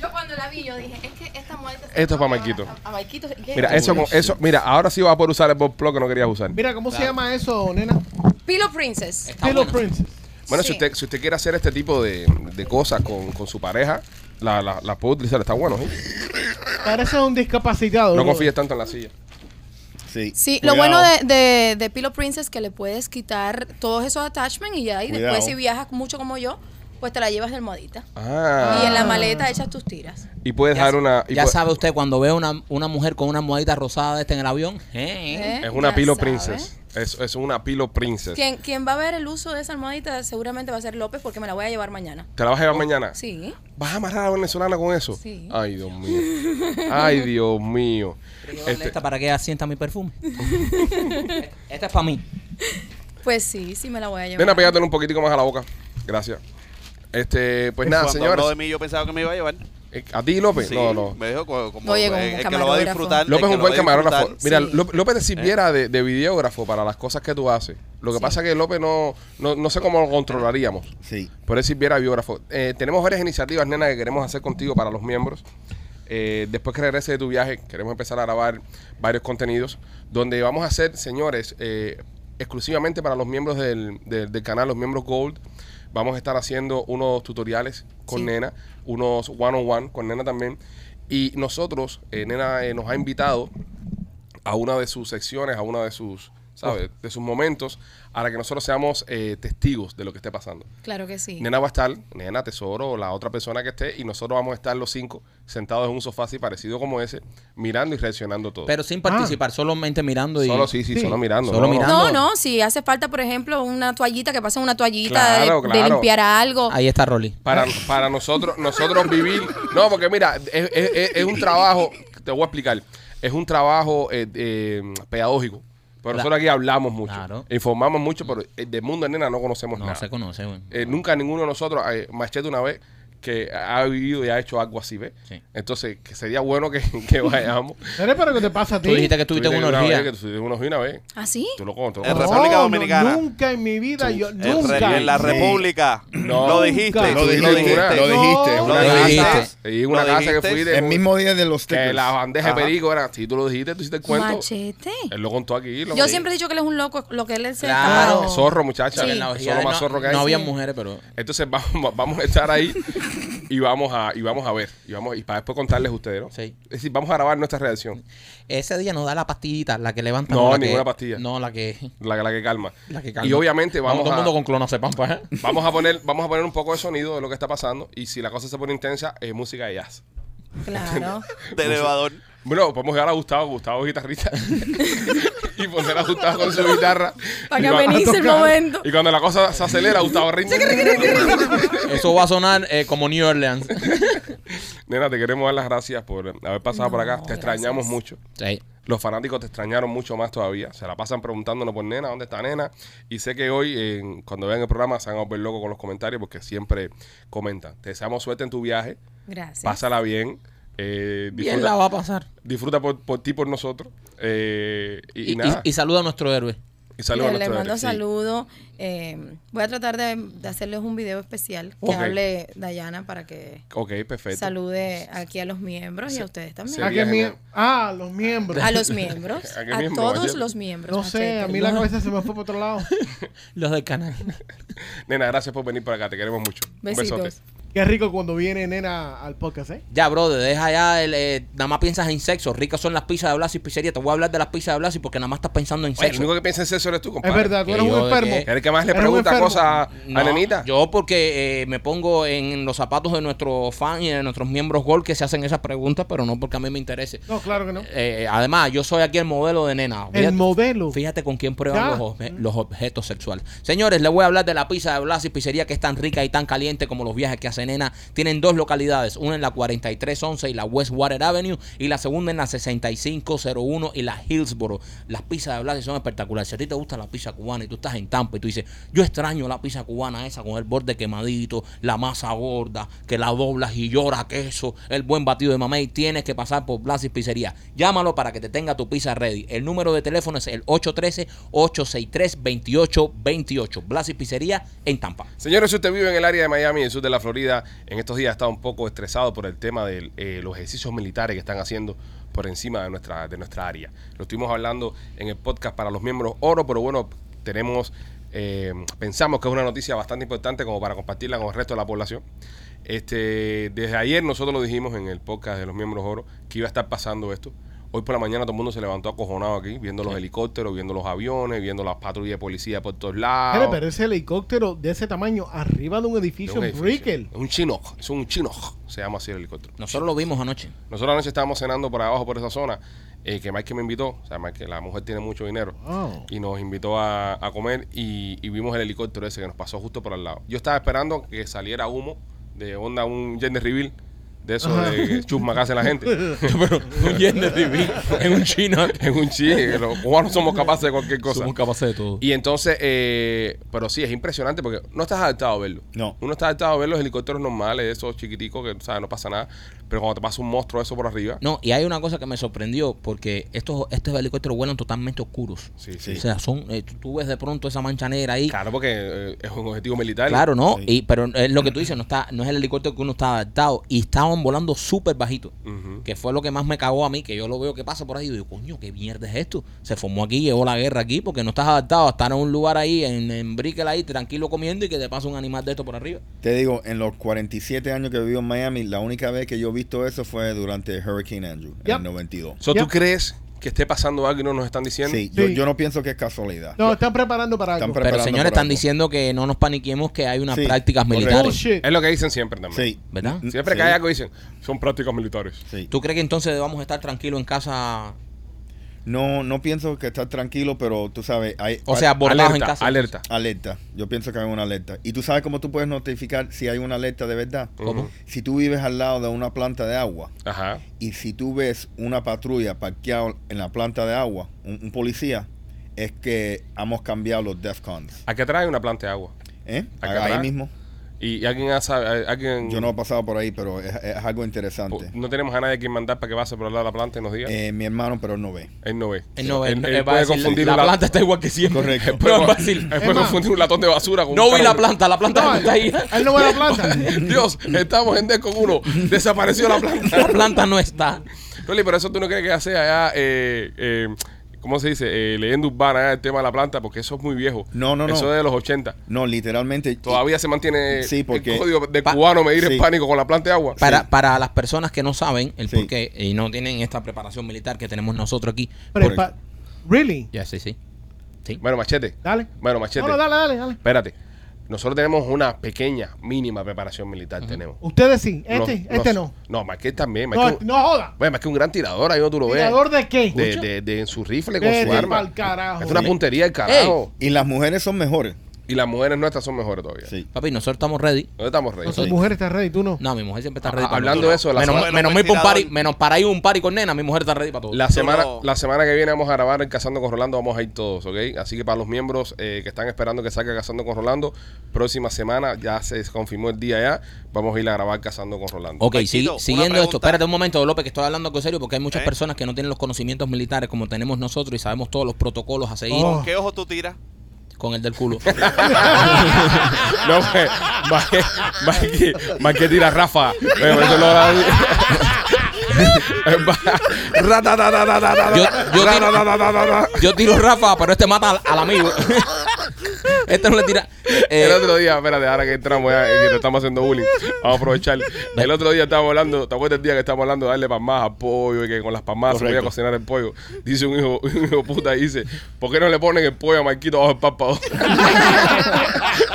Yo cuando la vi, yo dije, es que esta muerte... Esto es pa' Marquito. A, a Marquito. ¿y qué? Mira, eso, con- eso, mira, ahora sí vas a poder usar el bot plug que no querías usar. Mira, ¿cómo se llama eso, nena? Pillow Princess. Está Pillow buena. Princess. Bueno, Sí. si usted, si usted quiere hacer este tipo de, de cosas con, con su pareja, la, la, la puede utilizar, está bueno, ¿sí? Parece un discapacitado. No bro. confíes tanto en la silla. Sí. Sí, lo bueno de, de, de Pillow Princess es que le puedes quitar todos esos attachments y ya, y Cuidado. después si viajas mucho como yo, pues te la llevas de almohadita. Ah. Y en la maleta echas tus tiras. Y puedes Ya, dar una... y ya puede- sabe usted, cuando ve una, una mujer con una almohadita rosada de este en el avión, eh, ¿Eh? Es una sabe. Princess. Es, es una Pillow Princess. Quien, quien va a ver el uso de esa almohadita seguramente va a ser López porque me la voy a llevar mañana. ¿Te la vas a llevar mañana? Sí. ¿Vas a amarrar a la venezolana con eso? Sí. Ay, Dios mío. Ay, Dios mío. Este, esta para que ella sienta mi perfume. esta es para mí. Pues sí, sí me la voy a llevar. ven a pegártelo un poquitico más a la boca. Gracias. Este, pues nada, Cuando habló de señores. mí, yo pensaba que me iba a llevar. Eh, ¿A ti, López? Sí, no, no. Me dijo co- como Oye, como eh, el que lo va a disfrutar. López es un buen camarógrafo. Mira, Sí. López, te sirviera de, de videógrafo para las cosas que tú haces. Lo que pasa es que López no, no, no sé cómo lo controlaríamos. Sí. Por eso sirviera de biógrafo. Eh, tenemos varias iniciativas, nena, que queremos hacer contigo para los miembros. Eh, después que regrese de tu viaje, queremos empezar a grabar varios contenidos donde vamos a hacer, señores, eh, exclusivamente para los miembros del, del- del canal, los miembros Gold. Vamos a estar haciendo unos tutoriales con Sí. Nena, unos one-on-one con Nena también. Y nosotros, eh, Nena eh, nos ha invitado a una de sus secciones, a una de sus, ¿sabes? De sus momentos, para que nosotros seamos eh, testigos de lo que esté pasando. Claro que sí. Nena va a estar, Nena, Tesoro, o la otra persona que esté, y nosotros vamos a estar los cinco sentados en un sofá así parecido como ese, mirando y reaccionando todo. Pero sin participar, solamente mirando y. solo sí, sí, Sí. solo mirando. Solo no, no. mirando. No, no, si hace falta, por ejemplo, una toallita, que pasen una toallita Claro, de, de claro. limpiar algo. Ahí está Rolly. Para, para nosotros, nosotros vivir. No, porque mira, es, es- es- es un trabajo, te voy a explicar, es un trabajo eh, eh, pedagógico. Pero nosotros aquí hablamos mucho, Claro. informamos mucho, pero eh, del mundo de nena no conocemos No nada. se conoce, güey. Eh, nunca ninguno de nosotros, eh, Machete una vez, que ha vivido y ha hecho algo así, ¿ves? Sí. Entonces, que sería bueno que, que vayamos. Nene, pero ¿qué te pasa a ti? Tú dijiste que tuviste una orgía. que tuviste una orgía una vez. ¿Ah, sí? Tú lo contas. En No, República no, Dominicana. nunca en mi vida, yo En, nunca. en la. República. No. Lo dijiste. Lo dijiste, Lo dijiste. Lo No. dijiste. Una Lo casa, dijiste. y una casa que fui de, El mismo día de los que stickers. la bandeja de perico era, si tú lo dijiste, tú hiciste el cuento. Machete. Él lo contó aquí. Lo Yo siempre he dicho que él es un loco, lo que él se Claro. Zorro, muchacha. Es de más no, zorro que hay. no había mujeres, pero. Entonces vamos, vamos a estar ahí y vamos a, y vamos a ver. Y, vamos, y para después contarles a ustedes, ¿no? Sí. Es decir, vamos a grabar nuestra reacción. Ese día nos da la pastillita, la que levanta. No, la que- ninguna pastilla. No, la que. La, la que calma. La que calma. Y obviamente vamos, todo el a, mundo con clonazepam, ¿eh? vamos a poner vamos a poner un poco de sonido de lo que está pasando y si la cosa se pone intensa es música de jazz. Claro. De elevador. Bueno, podemos llevar a Gustavo, Gustavo es guitarrista y poner a Gustavo con su guitarra. Para que amenice el momento. Y cuando la cosa se acelera, Gustavo ringe. Eso va a sonar eh, como New Orleans. Nena, te queremos dar las gracias por haber pasado por acá. Te extrañamos mucho. Sí. Los fanáticos te extrañaron mucho más todavía. Se la pasan preguntándonos por nena, ¿dónde está nena? Y sé que hoy, en- cuando vean el programa, se van a volver locos con los comentarios porque siempre comentan. Te deseamos suerte en tu viaje. Gracias. Pásala bien. Eh, Bien disfruta la va a pasar. disfruta por, por ti, por nosotros. eh, y, y Y, nada. y saluda a nuestro héroe. Y le, mando sí. saludos. Eh, voy a tratar de, de hacerles un video especial que hable Dayana para que Ok, perfecto. salude aquí a los miembros y a ustedes también. ¿A qué mie- ah, los miembros. A los miembros. ¿A qué a miembro, todos los miembros. No sé, a mí la cabeza se me fue por otro lado. Los del canal. Nena, gracias por venir por acá. Te queremos mucho. Un Besitos. besote. Qué rico cuando viene nena al podcast, ¿eh? Ya, brother, deja ya, el, eh, nada más piensas en sexo. Ricas son las pizzas de Blasi Pizzería. Te voy a hablar de las pizzas de Blasi porque nada más estás pensando en Oye, el sexo. único que piensa en eso eres tú, Es compadre. verdad, tú eres un yo de enfermo. qué- el que más le Eres un pregunta enfermo. cosas a, Nenita. Yo porque eh, me pongo en los zapatos de nuestros fans y de nuestros miembros Gold que se hacen esas preguntas, pero no porque a mí me interese. No, claro que no. Eh, además, yo soy aquí el modelo de nena. El modelo. Fíjate con quién prueban los, obje- los objetos sexuales. Señores, les voy a hablar de la pizza de Blas y Pizzería que es tan rica y tan caliente como los viajes que hace nena. Tienen dos localidades, una en la 4311 y la Westwater Avenue y la segunda en la 6501 y la Hillsboro. Las pizzas de Blas son espectaculares. Si a ti te gusta la pizza cubana y tú estás en Tampa y tú dices, yo extraño la pizza cubana esa con el borde quemadito, la masa gorda, que la doblas y llora queso, el buen batido de mamey, tienes que pasar por Blas y Pizzería. Llámalo para que te tenga tu pizza ready. El número de teléfono es el 813-863-2828. Blas y Pizzería en Tampa. Señores, si usted vive en el área de Miami, en el sur de la Florida, en estos días está un poco estresado por el tema de los ejercicios militares que están haciendo por encima de nuestra, de nuestra área. Lo estuvimos hablando en el podcast para los miembros oro, pero bueno, tenemos, eh, pensamos que es una noticia bastante importante como para compartirla con el resto de la población. Este, desde ayer nosotros lo dijimos en el podcast de los miembros oro que iba a estar pasando esto. Hoy por la mañana todo el mundo se levantó acojonado aquí, viendo los helicópteros, viendo los aviones, viendo las patrullas de policía por todos lados. Mire, pero ese helicóptero de ese tamaño arriba de un De edificio un en edificio. Un chinook, es un chinook, se llama así el helicóptero. Nosotros lo vimos anoche. Nosotros anoche estábamos cenando por abajo, por esa zona, eh, que Mike me invitó, o sea, Mike, la mujer tiene mucho dinero, Wow. y nos invitó a, a comer y, y vimos el helicóptero ese que nos pasó justo por al lado. Yo estaba esperando que saliera humo de onda, un gender reveal, de eso de chusma que hace la gente. Pero un yen de vivir en un chino. en un chi, los cubanos somos capaces de cualquier cosa. Somos capaces de todo. Y entonces, eh, pero sí, es impresionante porque no estás adaptado a verlo. No. Uno está adaptado a ver los helicópteros normales, esos chiquiticos que, ¿sabes? No pasa nada. Pero cuando te pasa un monstruo eso por arriba. No, y hay una cosa que me sorprendió porque estos, estos helicópteros vuelan totalmente oscuros. Sí, sí. O sea, son, eh, tú- ves de pronto esa mancha negra ahí. Claro, porque eh, es un objetivo militar. Claro, no, Sí. y, pero es lo que tú dices, no está, no es el helicóptero que uno está adaptado. Y estaban volando súper bajito. Que fue lo que más me cagó a mí, que yo lo veo que pasa por ahí y digo, coño, qué mierda es esto. Se formó aquí, llegó la guerra aquí, porque no estás adaptado a estar en un lugar ahí, en, en Brickell ahí, tranquilo comiendo y que te pasa un animal de esto por arriba. Te digo, en los 47 años que viví en Miami, la única vez que yo visto eso fue durante Hurricane Andrew, en Yep. el 92. So, ¿Tú Yep. crees que esté pasando algo y no nos están diciendo? Sí, yo, Sí. yo no pienso que es casualidad. No, están preparando para Están algo. Pero señores, están algo. diciendo que no nos paniquemos que hay unas Sí, prácticas militares. Bullshit. Es lo que dicen siempre también. Sí. ¿Verdad? Siempre sí, que hay algo dicen, son prácticas militares. sí. ¿Tú crees que entonces debamos estar tranquilos en casa? No, no pienso que estar tranquilo, pero tú sabes, hay, O sea, bordados en Alerta, casa. alerta. alerta. Yo pienso que hay una alerta. Y tú sabes cómo tú puedes notificar si hay una alerta de verdad. ¿Cómo? Si tú vives al lado de una planta de agua Ajá. y si tú ves una patrulla parqueada en la planta de agua, un, un policía, es que hemos cambiado los DEFCONs. Aquí atrás hay una planta de agua. ¿Eh? Acá Ahí mismo. Y, y alguien ha sabe- alguien Yo no he pasado por ahí, pero es, es algo interesante. no tenemos a nadie que mandar para que pase por al lado de la planta y nos diga. Eh, mi hermano, pero él no ve. él no ve. Él no, Él, él- él él va a puede decir, confundir la la- planta está igual que siempre. Correcto. él puede, No, va él puede Es más, confundir un latón de basura con no un vi la planta, la planta No, está ahí. él no ve la planta. Dios, estamos en con uno. Desapareció la planta. La planta no está. Rolly, pero eso tú no crees que sea allá, eh, eh, ¿cómo se dice? Eh, leyenda urbana, el tema de la planta, porque eso es muy viejo. No, no, no. Eso es de los 80. No, literalmente. Todavía se mantiene Sí, porque- el código de cubano medir Sí. el pánico con la planta de agua. Para, para las personas que no saben el Sí. por qué y no tienen esta preparación militar que tenemos nosotros aquí. Prepa- really? Ya, sí, sí. Sí. Bueno, machete. Dale. Bueno, machete. No, no, dale, dale, dale. Espérate. Nosotros tenemos una pequeña, mínima preparación militar. Tenemos. Ustedes sí. Este, Nos- este nos- no. No, Machete también. No, un- no joda. Bueno, más que un gran tirador, ahí no tú lo ves. ¿Tirador de qué? De, de, de- en su rifle con su arma. carajo. Es una puntería del carajo. Y las mujeres son mejores. Y las mujeres nuestras son mejores todavía. Sí. Papi, nosotros estamos ready. ¿Dónde estamos, Rey? No son mujeres, estás ready, tú no. No, mi mujer siempre está Ah, ready. para hablando de eso, la menos, semana- menos, pa' un party, menos para ir a un party con nena, mi mujer está ready para todo. La semana, la semana que viene vamos a grabar el Cazando con Rolando, vamos a ir todos, ¿ok? Así que para los miembros eh, que están esperando que salga Cazando con Rolando, próxima semana ya se confirmó el día ya, vamos a ir a grabar Cazando con Rolando. Ok, una siguiendo esto, espérate un momento, López, que estoy hablando algo serio porque hay muchas ¿Eh? personas que no tienen los conocimientos militares como tenemos nosotros y sabemos todos los protocolos a seguir Oh. ¿Qué ojo tú tiras? Con el del culo. No, pues, más que, más que, más que tira Rafa. Eso Ratatatatata. Yo- yo tiro- Ratatatatata. Yo tiro Rafa, pero este mata al, al amigo. Este no le tira. Eh, el otro día, espérate, ahora que entramos ya, que te estamos haciendo bullying, vamos a aprovechar. El otro día estábamos hablando, ¿te acuerdas el día que estábamos hablando de darle palmas al pollo y que con las palmas se podía Correcto. cocinar el pollo? Dice un hijo, un hijo puta, dice, ¿por qué no le ponen el pollo a Marquito bajo el párpado?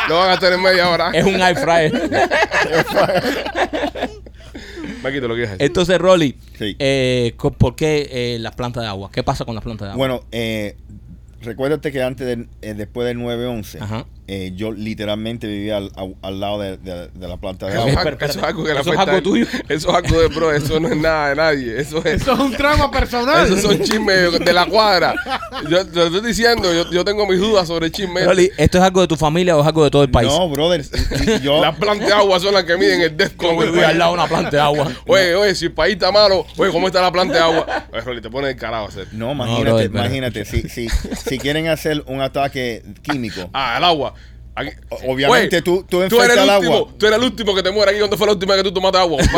Lo van a hacer en media hora. es un air fryer. Marquito, lo que es Entonces, Rolly, Sí. eh, co- ¿por qué eh, las plantas de agua? ¿Qué pasa con las plantas de agua? Bueno, eh, recuérdate que antes, del- eh, después del 9-11, Ajá. Eh, yo literalmente vivía al, al- al lado de, de- de la planta de agua. eso es algo que le ¿Eso es algo tuyo? Eso es algo de bro, eso no es nada de nadie. Eso es. Eso es un trama personal. Esos son chismes de la cuadra. Yo te lo estoy diciendo, yo, yo tengo mis dudas sobre el chisme. Rolly, ¿esto es algo de tu familia o es algo de todo el país? No, brother. yo, Las plantas de agua son las que miden el DEFCON. Como vivir al lado de una planta de agua. Oye, oye, si el país está malo, oye, ¿cómo está la planta de agua? Oye, Rolly, te pones el carajo a hacer. no, No, imagínate, pero- imagínate. Si, si, si quieren hacer un ataque químico, Ah, el agua. Aquí- obviamente Oye, tú- tú eres infectas el último. Tú eres el último que te muere aquí. ¿Dónde fue la última vez que tú tomaste agua? eso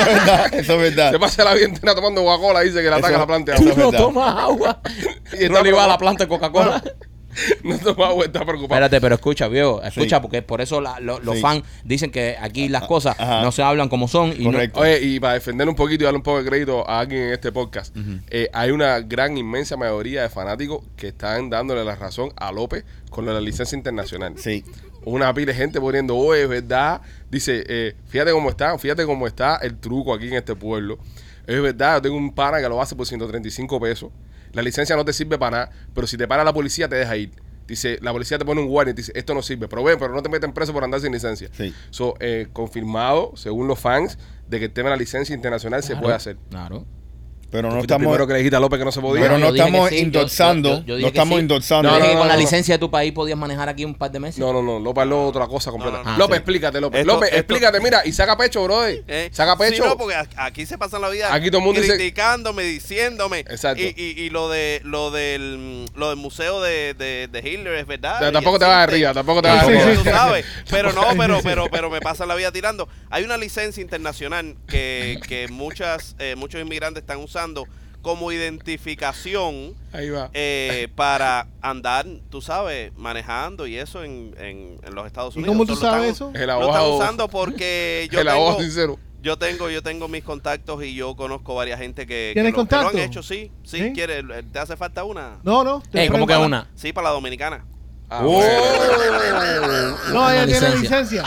es verdad, eso es verdad. Se pasa la vida entera tomando Coca-Cola dice que le ataca Eso- la planta de eso agua. es no tomas agua. Y está a la planta de Coca-Cola. No agua, está preocupado. Espérate, pero escucha, viejo. Escucha, Sí. porque por eso la- lo- los Sí. fans dicen que aquí las cosas Ajá. no se hablan como son. Y no- Correcto. Oye, y para defender un poquito y darle un poco de crédito a alguien en este podcast, eh, hay una gran, inmensa mayoría de fanáticos que están dándole la razón a López con la licencia internacional. Sí. Una pila de gente poniendo, oye, es verdad. Dice, eh, fíjate cómo está, fíjate cómo está el truco aquí en este pueblo. Es verdad, yo tengo un pana que lo hace por 135 pesos. La licencia no te sirve para nada, pero si te para la policía te deja ir. Dice, la policía te pone un warning, dice, esto no sirve, pero ven, pero no te meten preso por andar sin licencia. Sí. So, eh, confirmado, según los fans, de que el tema de la licencia internacional se puede hacer. Claro. Pero no estamos. primero que le dijiste a López que no se podía. Pero no estamos sí, endorsando, no estamos sí. endorsando. No, dije que no, con la no. licencia de tu país podías manejar aquí un par de meses. No, no, no, López habló otra cosa completa. no, no. Ah, López, sí. explícate, López. Esto- López, esto- explícate, mira, y saca pecho, brother. ¿Eh? Saca pecho. Sí, no, porque aquí se pasan la vida Aquí todo el mundo dice- criticándome, diciéndome. Exacto. Y, y, y lo de lo del lo del museo de, de, de Hitler es verdad. Pero y tampoco te vas arriba, tampoco te vas Sí, como sí, arriba. tú sabes. Pero no, pero, pero, pero me pasan la vida tirando. Hay una licencia internacional que, que muchas, eh, muchos inmigrantes están usando como identificación Ahí va. eh, para andar, tú sabes, manejando y eso en, en, en los Estados ¿Y Unidos. cómo tú sabes están- eso? El Lo están abogado, usando porque yo el abogado tengo, sincero. yo tengo, yo tengo mis contactos y yo conozco varias gente que, que ¿Tienes lo, que lo han hecho, sí, sí, ¿Sí? quiere, ¿te hace falta una? No, no. te Ey, ¿Cómo que una? Sí, para la dominicana. Ah, Oh. bueno. No, ella tiene licencia. licencia.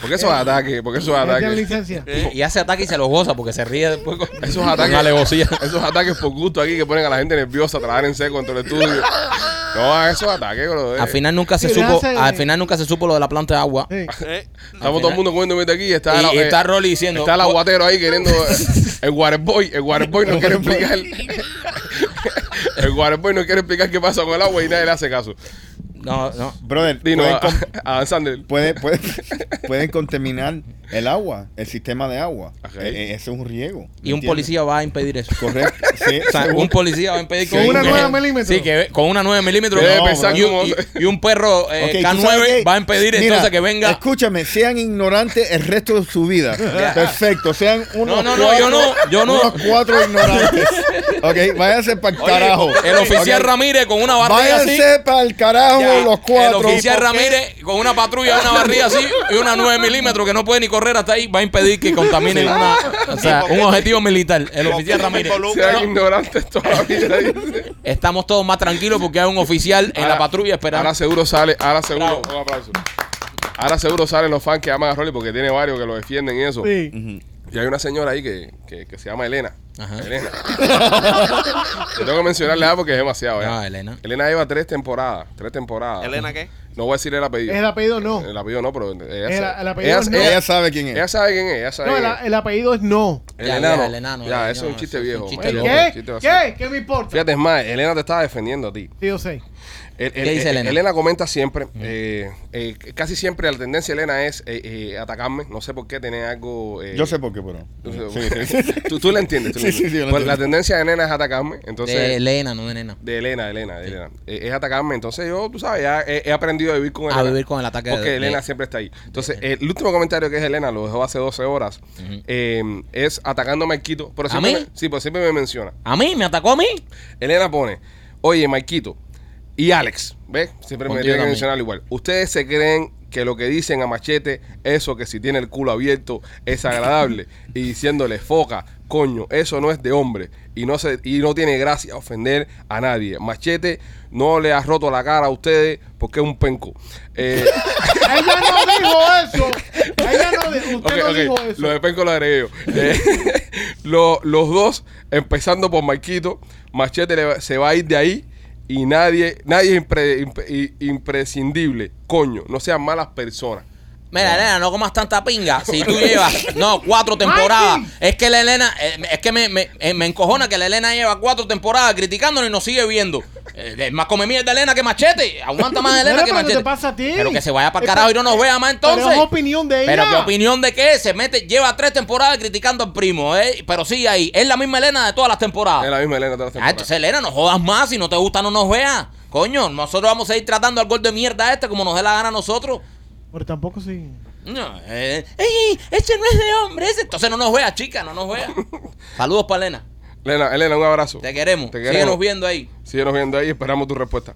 Porque eso es ataque, porque eso es Ella tiene licencia. Eh, Y hace ataque y se lo goza porque se ríe después con, Esos con ataques, alevosía. esos ataques por gusto aquí que ponen a la gente nerviosa, trabajar en seco dentro del estudio. No, esos ataques, bro. Al final nunca se Sí, le supo, hace- al final nunca se supo lo de la planta de agua. Sí. eh, Estamos todo el mundo comiendo mete aquí y está, Y, la- y eh, está Rolly diciendo. está el aguatero ahí queriendo. el waterboy, el waterboy no quiere explicar. el waterboy no quiere explicar qué pasa con el agua y nadie le hace caso. No, no. Brother, Dino, pueden, a- con- a Sander. puede- puede- pueden contaminar el agua, el sistema de agua. Ok. Eh, eh, eso es un riego. ¿me Y un entiendes? policía va a impedir eso. Correcto. Sí, O sea, según- un policía va a impedir Con una que- 9 milímetros. Sí, que con una 9 milímetros. No, y, un, y- perro eh, Ok, ¿tú K9 sabes qué? va a impedir Mira, entonces que venga. Escúchame, sean ignorantes el resto de su vida. Perfecto, sean unos No, no, no, cuatro, yo no, yo no. unos cuatro ignorantes. Ok, váyanse para el carajo. el oficial Ramírez con una barriga así. Váyanse para el carajo ya, los cuatro. El oficial. Ramírez con una patrulla, una barriga así y una 9 milímetros que no puede ni correr hasta ahí va a impedir que contaminen una, o sea, ¿Y por un objetivo militar. El ¿Por oficial Ramírez. Sean ignorantes toda la vida. dice. Estamos todos más tranquilos porque hay un oficial en Ahora- la patrulla esperando. Ahora seguro sale, ahora seguro, Bravo. un aplauso. Ahora seguro salen los fans que aman a Rolly porque tiene varios que lo defienden y eso. Sí. Y hay una señora ahí que, que, que se llama Elena. Ajá. Elena. Yo tengo que mencionarle algo porque es demasiado. ¿ya? No, Elena. Elena lleva tres temporadas. Tres temporadas. ¿Elena qué? No voy a decir el apellido. El apellido no. El apellido no, pero ella El- sabe. el apellido ella, no. ella- Ella sabe quién es. ella sabe quién es. Ella sabe No, el, quién es. el apellido es no. El Ya, enano. ya, el enano, Ya, ya, eso es un chiste es un viejo. chiste. ¿Qué? chiste vacío. ¿Qué? ¿Qué me importa? Fíjate, es más, Elena te estaba defendiendo a ti. Sí, yo sé. El- el- ¿Qué dice el- Elena? comenta siempre, eh, eh, casi siempre la tendencia de Elena es eh, eh, atacarme. No sé por qué tiene algo. eh, Yo sé por qué, pero. tú- Sí, sí, sí. Tú, tú la entiendes. tú la Sí, entiendes. la Pues la tendencia de Elena es atacarme. Entonces, de Elena, no de nena. de Elena, de Elena, de Elena. Eh, es atacarme. Entonces yo, tú sabes, ya he, he aprendido a vivir con A Elena. vivir con el ataque Porque de- Elena de- siempre está ahí. Entonces, el último comentario que es Elena, lo dejó hace 12 horas, eh, es atacando a Marquito. Pero ¿A siempre mí? me- sí, pero siempre me menciona. ¿A mí? ¿Me atacó a mí? Elena pone, oye, Marquito, y Alex, ¿ves? Siempre me tienen que mencionar igual. Ustedes se creen que lo que dicen a Machete, eso que si tiene el culo abierto es agradable y diciéndole foca, coño, eso no es de hombre y no se y no tiene gracia ofender a nadie. Machete no le ha roto la cara a ustedes porque es un penco. Eh, Ella no dijo eso. Ella no usted no ok, dijo eso. Lo de Penco lo agregué yo. Eh, lo- los dos, empezando por Marquito, Machete le se va a ir de ahí y nadie, nadie es imprescindible. Coño, no sean malas personas. Mira, Elena, no comas tanta pinga. Si tú llevas, no, cuatro temporadas. Es que la Elena, eh, es que me, me, eh, me encojona que la Elena lleva cuatro temporadas criticándonos y nos sigue viendo. Eh, es más come mierda Elena que machete. Aguanta más Elena Mira, que pero ¿qué machete. te pasa a ti? Pero que se vaya para carajo y no nos vea más Pero entonces. es opinión de ella. Pero qué opinión de qué? Se mete, lleva tres temporadas criticando al primo, ¿eh? Pero sigue ahí. Es la misma Elena de todas las temporadas. Es la misma Elena de todas las Ah, temporadas. entonces Elena, no jodas más. Si no te gusta, no nos veas. Coño, nosotros vamos a ir tratando al gol de mierda este como nos dé la gana a nosotros. Pero tampoco sí. No, eh, ¡Ey! Ese no es de hombre, ese. Entonces no nos veas, chica, no nos veas. Saludos para Elena. Elena, Elena, un abrazo. Te queremos. Te queremos. Síguenos viendo ahí. Síguenos viendo ahí, esperamos tu respuesta.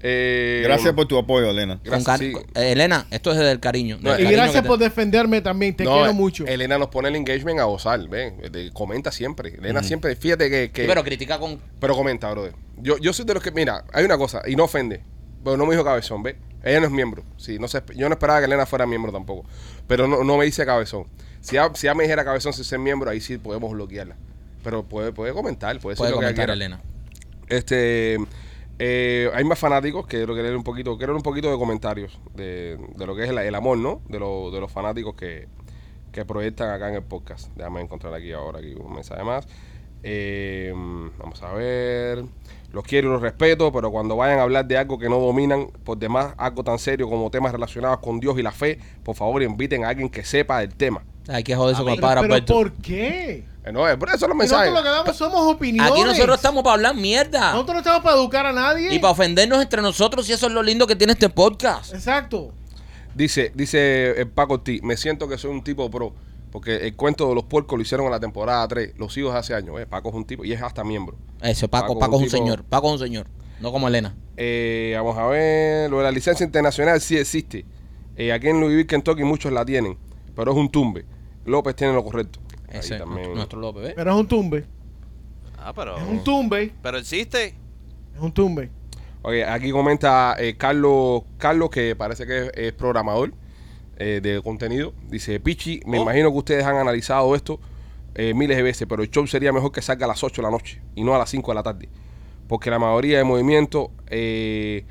Eh, Gracias por tu apoyo, Elena. Con Gracias, sí. eh, Elena, esto es desde el cariño. No, del Y cariño gracias que por te- defenderme también. Te No, quiero mucho. Elena nos pone el engagement a gozar, ¿ven? Comenta siempre. Elena siempre, fíjate que... que Sí, pero critica con. Pero comenta, brother. Yo, yo soy de los que, mira, hay una cosa, y no ofende, pero no me dijo cabezón, ¿ves? Ella no es miembro. Sí, no se, yo no esperaba que Elena fuera miembro tampoco. Pero no, no me dice cabezón. Si ya, si ya me dijera cabezón sin ser miembro, ahí sí podemos bloquearla. Pero puede, puede comentar, puede decir Puede lo que quiera. Elena. Este, eh, hay más fanáticos que quiero leer un poquito, quiero leer un poquito de comentarios de, de lo que es el, el amor, ¿no? De, lo- de los fanáticos que, que proyectan acá en el podcast. Déjame encontrar aquí ahora aquí un mensaje más. Eh, vamos a ver. Los quiero y los respeto, pero cuando vayan a hablar de algo que no dominan, por demás algo tan serio como temas relacionados con Dios y la fe, por favor inviten a alguien que sepa del tema. Hay que joderse con el padre pero Alberto. ¿por qué? Eh, no, es por eso los mensajes. nosotros lo que damos somos opiniones. Aquí nosotros estamos para hablar mierda. Nosotros no estamos para educar a nadie. Y para ofendernos entre nosotros, y eso es lo lindo que tiene este podcast. Exacto. Dice, dice el Paco T, me siento que soy un tipo pro, porque el cuento de los puercos lo hicieron en la temporada 3, los hijos hace años, ¿eh? Paco es un tipo y es hasta miembro. Eso, Paco, Paco, es un tipo- señor. Paco es un señor. No como Elena. Eh, vamos a ver, lo de la licencia internacional sí existe. Eh, aquí en Louisville, Kentucky, muchos la tienen, pero es un tumbe. López tiene lo correcto. Ese es también. nuestro, nuestro López. Pero es un tumbe. Ah, pero. Es un tumbe. Pero existe. Es un tumbe. Oye, aquí comenta eh, Carlos, Carlos, que parece que es, es programador eh, de contenido. Dice, Pichi, me Oh. imagino que ustedes han analizado esto eh, miles de veces, pero el show sería mejor que salga a las 8 de la noche y no a las 5 de la tarde. Porque la mayoría de movimientos eh,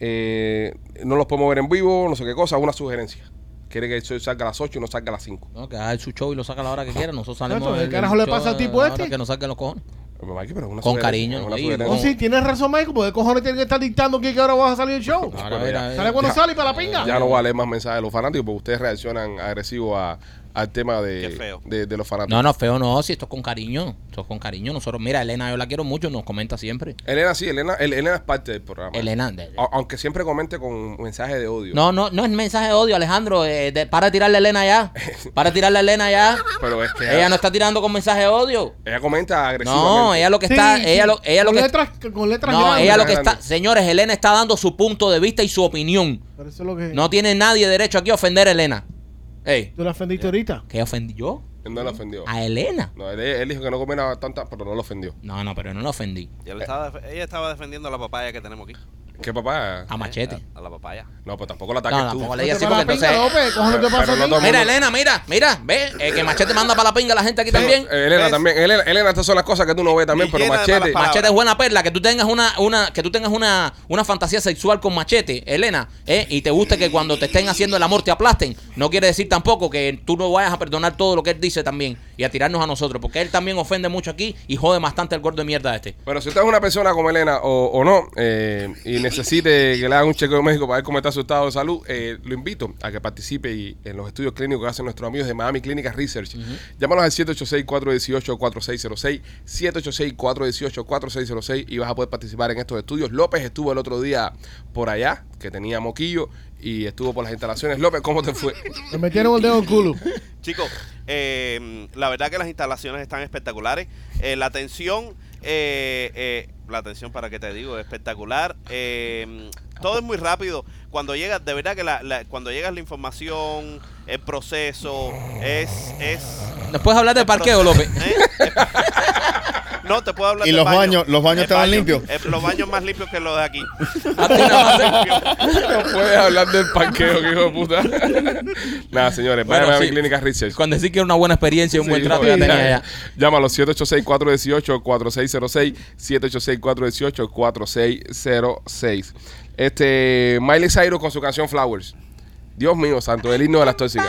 eh, no los podemos ver en vivo, no sé qué cosa, una sugerencia. Quiere que el show salga a las 8 y no salga a las 5. No, que haga su show y lo saca a la hora que quiera. Nosotros salimos. Exacto, ¿qué del- carajo le pasa al tipo este? Que nos saquen los cojones. Mikey, pero una Con cariño, una. No, ¿Cómo? sí, tienes razón, Michael, porque cojones tiene que estar dictando que ahora vas a salir el show. Ahora, ya- mira. Sale cuando Ya. sale y para la pinga. Ya no voy a leer más mensajes de los fanáticos porque ustedes reaccionan agresivo a, al tema de, Qué feo. de, de los fanáticos. No, no, feo no, si esto es con cariño. Esto es con cariño. Nosotros, mira, Elena, yo la quiero mucho, nos comenta siempre. Elena sí, Elena, El- Elena es parte del programa. Elena, de- de- A- aunque siempre comente con mensajes de odio. no, no, no es mensaje de odio, Alejandro. eh, de- para de tirarle a Elena ya. Para tirarle a Elena ya. Pero es que Ella no está tirando con mensaje de odio. ella comenta agresivamente. No, ella lo que está, sí, ella lo, ella lo con que letras, con letras no, grandes. ella lo que está, señores, Elena está dando su punto de vista y su opinión. Pero eso es lo que... No tiene nadie derecho aquí a ofender a Elena. Ey, Tú la ofendiste ahorita. ¿qué ofendí yo? Él no la ofendió. A Elena. No, él, él dijo que no comiera tanta, pero no lo ofendió. No, no, pero no la ofendí. Y él estaba def- ella estaba defendiendo la papaya que tenemos aquí. ¿Qué papá? A machete. A, a la papaya. No, pues tampoco la ataques No, no, tú. le digas así porque entonces. Mira, Elena, mira, mira, ve, eh, que Machete manda para la pinga a la gente aquí también. Eh, Elena ¿Ves? también. Elena, Elena, estas son las cosas que tú no ves también, Y pero machete. Machete es buena perla, que tú tengas una, una, que tú tengas una, una fantasía sexual con Machete, Elena, eh, y te guste que cuando te estén haciendo el amor te aplasten. No quiere decir tampoco que tú no vayas a perdonar todo lo que él dice también y a tirarnos a nosotros, porque él también ofende mucho aquí y jode bastante el gordo de mierda este. Pero si usted es una persona como Elena o, o no eh, y necesite que le hagan un chequeo médico para ver cómo está su estado de salud, eh, lo invito a que participe y- en los estudios clínicos que hacen nuestros amigos de Miami Clinic Research. Llámanos al 786-418-4606, 786-418-4606 y vas a poder participar en estos estudios. López estuvo el otro día por allá, que tenía moquillo, y estuvo por las instalaciones. López, ¿cómo te fue? Me metieron el dedo en el culo. Chicos, eh, la verdad que las instalaciones están espectaculares. Eh, la atención eh, eh, la atención para que te digo, es espectacular. Eh, todo es muy rápido. Cuando llega, de verdad que la, la- cuando llega la información, el proceso, es... es ¿Nos puedes hablar del parqueo, López? No, te puedo hablar ¿Y del los baño. baños- los baños estaban baño, limpios? eh, los baños más limpios que los de aquí. A ti nada más. No puedes hablar del parqueo, que hijo de puta. Nada, señores, vayan Bueno, a mi sí. clínica Research. Con decir que era una buena experiencia y un buen trato no, ya tenía ya. Llámalo 786-418-4606, 786-418-4606. Este, Miley Cyrus con su canción Flowers. Dios mío, santo, el himno de las tóxicas.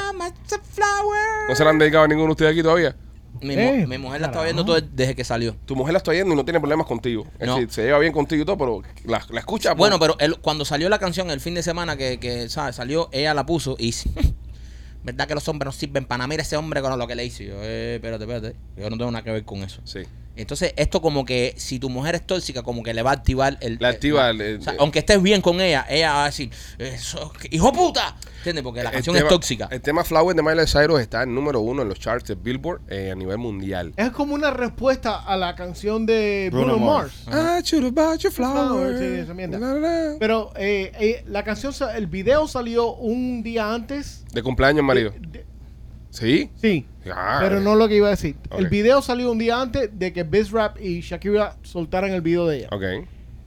¿No se la han dedicado a ninguno de ustedes aquí todavía? Mi, Eh, mu- mi mujer la estaba viendo todo desde que salió. Tu mujer la está yendo y no tiene problemas contigo. Es No. decir, se lleva bien contigo y todo, pero la, la escucha. pues. Bueno, pero él- cuando salió la canción el fin de semana que, que ¿sabes? salió, ella la puso y sí, ¿verdad que los hombres no sirven para nada? Mira ese hombre con lo que le hizo. Y Yo, eh, espérate, espérate. Yo no tengo nada que ver con eso. Sí. Entonces, esto como que si tu mujer es tóxica, como que le va a activar el... Le activa el- o el- sea, aunque estés bien con ella, ella va a decir, "Eso, hijo de puta. ¿Entiendes? Porque la canción tema- es tóxica. El tema Flowers de Miley Cyrus está en número uno en los charts de Billboard eh, a nivel mundial. Es como una respuesta a la canción de Bruno Bruno, Mars. Mars. I should have bought you flowers. Sí, esa mierda. La, la, la. Pero eh, eh, la canción, el video salió un día antes. De cumpleaños, marido. de- de- ¿Sí? sí, Ah. pero no lo que iba a decir. El video salió un día antes de que Bizrap y Shakira soltaran el video de ella. Ok.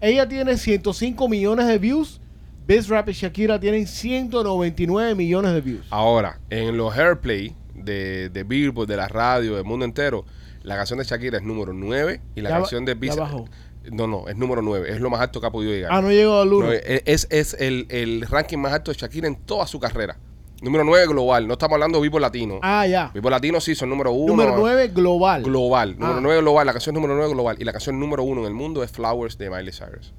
Ella tiene 105 millones de views. Bizrap y Shakira tienen 199 millones de views. Ahora, en los Airplay de, de Billboard, de la radio, del mundo entero, la canción de Shakira es número 9 y la Ya canción de bajó. No, no, es número 9. Es lo más alto que ha podido llegar. Ah, no llegó al 1. No, es, es, es el, el ranking más alto de Shakira en toda su carrera. Número 9 global. No estamos hablando de Vivo Latino. ah, ya. Vivo Latino sí son número 1. Número 9 global. Global. Número Ah. 9 global. La canción número 9 global. Y la canción número 1 en el mundo es Flowers de Miley Cyrus.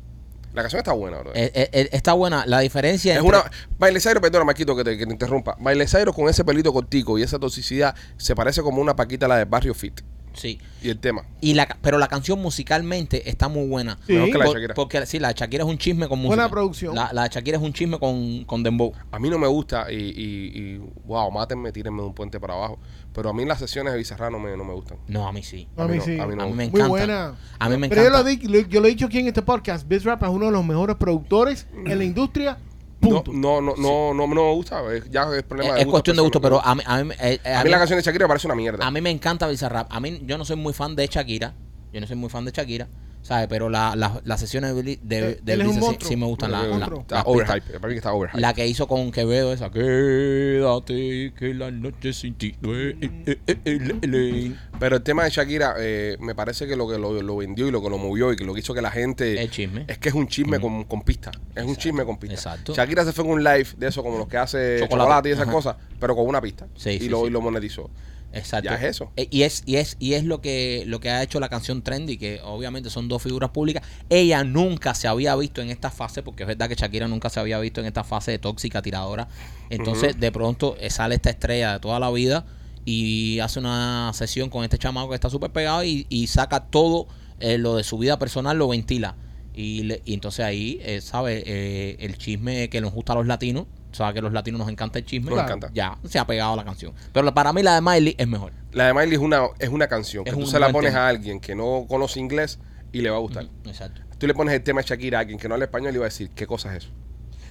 La canción está buena, bro. Eh, eh, eh, está buena. La diferencia Es entre- una. Miley Cyrus, perdona, Marquito, que te, que te interrumpa. Miley Cyrus con ese pelito cortico y esa toxicidad se parece como una paquita la de Barrio Fit. Sí. Y el tema. Y la, pero la canción musicalmente está muy buena. Sí. Mejor que la de Por- Shakira. porque sí, la de Shakira es un chisme con música. Buena producción. La, la de Shakira es un chisme con, con Dembow. A mí no me gusta y, y, y, wow, mátenme, tírenme de un puente para abajo. Pero a mí las sesiones de Bizarra no me, no me gustan. No, a mí sí. A mí no- sí. a mí no. A mí me Muy encanta. buena. A mí me Pero yo lo, encanta. di- lo- yo lo he dicho aquí en este podcast. Bizrap es uno de los mejores productores en la industria. No, Punto. no, no, no, no, no me gusta. Es- ya es problema Es, de es cuestión de gusto, pero a mí, a mí, eh, eh, A mí la canción de Shakira me parece una mierda. a mí me encanta Bizarrap. A mí, yo no soy muy fan de Shakira. Yo no soy muy fan de Shakira. ¿Sabes? Pero la- la- las sesiones de, Billy- de, Él- de Bizarrap sí, me gustan. La, la- está overhype. Para mí que está overhype. La que hizo con Quevedo, esa. Quédate, que la noche sin ti. eh, eh, eh, eh, Pero el tema de Shakira, eh, me parece que lo que lo, lo vendió y lo que lo movió y que lo que hizo que la gente. Es chisme. Es que es un chisme con, con pista. Es un chisme con pista. Exacto. Shakira se fue en un live de eso, como los que hace Chocolate. chocolate, y esas Ajá. cosas, pero con una pista. Sí, y, sí, lo, sí. y lo monetizó. Exacto. Ya es eso. Eh, Y es, y es, y es lo que, lo que ha hecho la canción Trendy, que obviamente son dos figuras públicas. Ella nunca se había visto en esta fase, porque es verdad que Shakira nunca se había visto en esta fase de tóxica tiradora. Entonces, de pronto eh, sale esta estrella de toda la vida y hace una sesión con este chamaco que está súper pegado y, y saca todo eh, lo de su vida personal, lo ventila. Y, le- y entonces ahí, eh, ¿sabe? Eh, el chisme que nos gusta a los latinos, sabe que a los latinos nos encanta el chisme. Nos encanta. Ya, se ha pegado la canción. Pero para mí la de Miley es mejor. La de Miley es una, es una canción que Es tú un se la pones tema. a alguien que no conoce inglés y le va a gustar. Exacto. Tú le pones el tema de Shakira a alguien que no habla español y va a decir, ¿qué cosa es eso?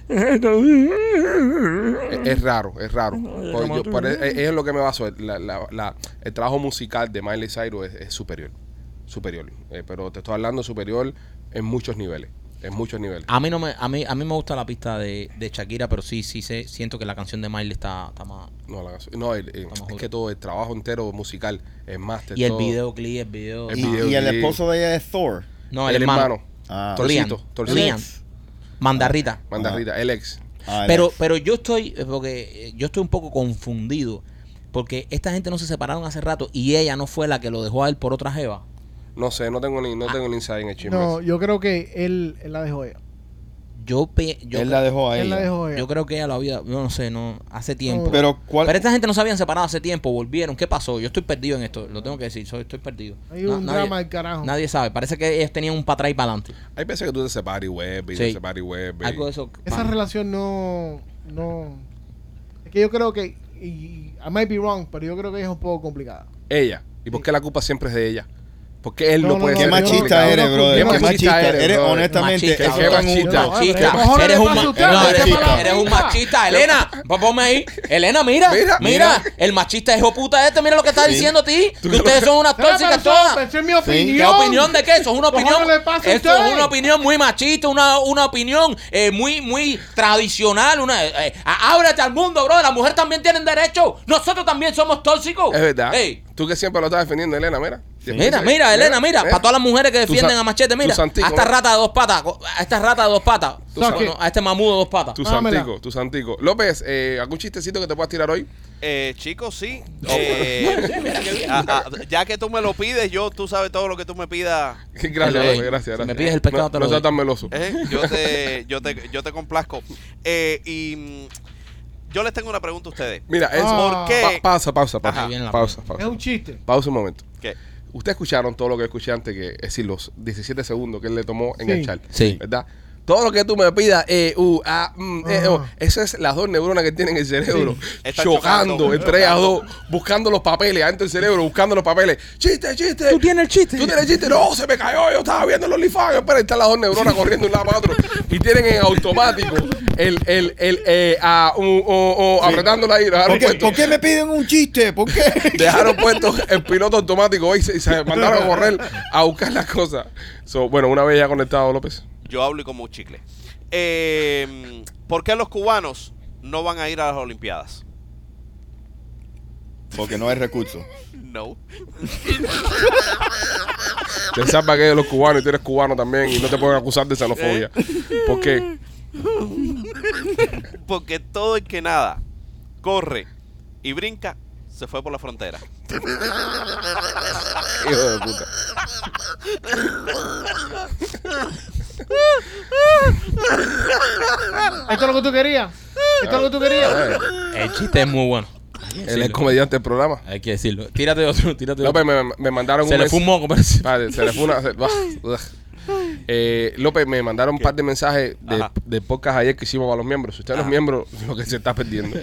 es, es raro, es raro. Yo- por- es, es lo que me baso. La- la- la- el trabajo musical de Miley Cyrus es, es superior. Superior. Eh, pero te estoy hablando superior en muchos niveles. En muchos niveles. A mí no me, a mí, a mí me gusta la pista de, de Shakira, pero sí, sí sé, siento que la canción de Miley está, está más. No, la canción- no, el- es que todo el trabajo entero musical, el máster. Y el todo. videoclip, el video. El Y, video y el esposo de ella es Thor. No, el, el, hermano. hermano. Ah, Liam. Torcito, Torcito. Liam. Mandarrita. Manda Ajá. Rita, el ex. Ah, Pero, es. pero yo estoy, eh, porque eh, yo estoy un poco confundido. Porque esta gente no se separaron hace rato y ella no fue la que lo dejó a él por otra jeva. No sé, no tengo ni, no tengo ni insight en el chisme. No, yo creo que él, él la dejó ella. Yo, pe- yo, él la dejó a Él la ella. dejó ella. yo creo que ella lo había, yo no sé, no, hace tiempo. Pero ¿cuál? Pero esta gente no se habían separado hace tiempo, volvieron. ¿Qué pasó? Yo estoy perdido en esto, lo tengo que decir, soy, estoy perdido. Hay Na- un nadie, drama del carajo. nadie sabe, parece que ellos tenían un para atrás y para adelante. Hay veces que tú te separas y web y Sí. te separas y web. y- Algo de eso. Esa relación no, no. Es que yo creo que. Y, I might be wrong, pero yo creo que es un poco complicada. Ella. ¿Y por qué la culpa siempre es de ella? Porque él no, puede no, Qué machista eres, brother. Qué machista eres, eres. Honestamente, Machista, qué machista. Machista. ¿Qué cojones Eres un, pasa a ma- usted? no, ¿Qué eres, un machista, Elena. Ponme ahí. Elena, mira, Mira. El machista hijo puta este, mira lo que está Sí. diciendo a ti. Que ustedes son unas tóxicas todas. Esa es mi opinión. ¿Qué opinión de qué? Eso es una ¿Cómo opinión. usted? es una opinión muy machista, una, una opinión eh, muy, muy tradicional. Una, eh, ábrete al mundo, bro. Las mujeres también tienen derecho. Nosotros también somos tóxicos. Es verdad. Ey, Tú que siempre lo estás defendiendo, Elena, mira. Mira, mira, Elena, mira, para todas las mujeres que defienden a Machete, mira, a esta rata de dos patas, a esta rata de dos patas, a este mamudo de dos patas. Tu Dámela. santico, tu santico. López, eh, ¿algún chistecito que te puedas tirar hoy? Eh, chicos, sí. Eh, a- a- ya que tú me lo pides, yo, tú sabes todo lo que tú me pidas. Gracias, López, gracias, si gracias. me pides el pescado, no, te lo No seas doy. tan meloso. ¿eh? Yo, te, yo, te, yo te complazco. Eh, y mm, yo les tengo una pregunta a ustedes. Mira, es... Ah. ¿Por qué? Pa- pausa, pausa, pausa. La pausa, Es pausa. un chiste. Pausa un momento. ¿Qué? Ustedes escucharon todo lo que escuché antes, que es decir, los 17 segundos que él le tomó en Sí. el chat. Sí. ¿Verdad? Todo lo que tú me pidas, eh, uh, ah, mm, eh, oh, esas es las dos neuronas que tienen el cerebro, chocando entre ellas dos, buscando los papeles, adentro del cerebro, buscando los papeles. Chiste, chiste. Tú tienes el chiste. Tú tienes el chiste. No, se me cayó. Yo estaba viendo los OnlyFans. Espera, están las dos neuronas corriendo de un lado para otro. Y tienen en automático el, el, el, eh, ah, uh, uh, uh, apretándola ahí. ¿Por qué, por qué me piden un chiste? ¿Por qué? dejaron puesto el piloto automático y se, se mandaron a correr a buscar las cosas. So, bueno, una vez ya conectado, López. Yo hablo y como un chicle. Eh, ¿Por qué los cubanos no van a ir a las Olimpiadas? Porque no hay recursos. No. Te que de los cubanos y tú eres cubano también y no te pueden acusar de xenofobia. ¿Por qué? Porque todo el que nada, corre y brinca, se fue por la frontera. Hijo de puta. ¿Esto es lo que tú querías? ¿Esto es lo que tú querías? Eh, El chiste es muy bueno. Él es comediante del programa. Hay que decirlo. Tírate otro, tírate otro. López, me, me mandaron Se un le mens- fue un moco, se le fue una. se- ugh, ugh. Eh, López, me mandaron un par de mensajes de, Ajá. de podcast ayer que hicimos para los miembros. Si usted no es miembro, lo que se está perdiendo.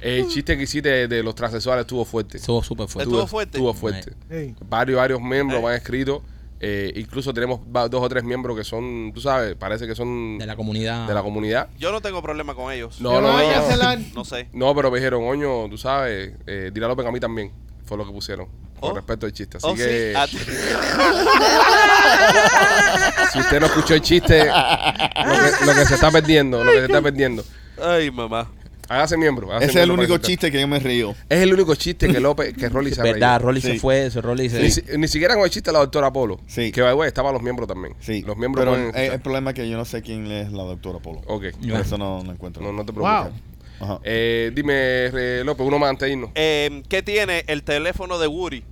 El chiste que hiciste de, de los transexuales estuvo fuerte. Estuvo súper fuerte. Estuvo fuerte. Estuvo fuerte. Ey. Varios, varios miembros Eh. me han escrito. Eh, incluso tenemos dos o tres miembros que son, tú sabes, parece que son De la comunidad. de la comunidad. Yo no tengo problema con ellos. No, Que no, no. celar. No sé. No, pero me dijeron, oño, tú sabes, eh, dile a López a mí también. Fue lo que pusieron. Con Oh. respecto al chiste. Así Oh, que sí. Ah, si usted no escuchó el chiste, lo que, lo que se está perdiendo, lo que se está perdiendo. Ay, mamá. Hágase miembro. hágase Ese es el miembro único para chiste que yo me río. Es el único chiste que López, que Rolly se Verdad. Rolly se Sí. fue, ese Rolly se... Ni, si- ni siquiera con el chiste de la doctora Polo. Sí. Que by the way, estaban los miembros también. Sí. Los miembros Pero pueden el problema es que yo no sé quién es la doctora Polo. Ok. Por eso no, no encuentro. No, no te preocupes. Wow. Ajá. Eh, dime, eh, López, uno más antes de irnos. Eh, ¿Qué tiene el teléfono de Woody?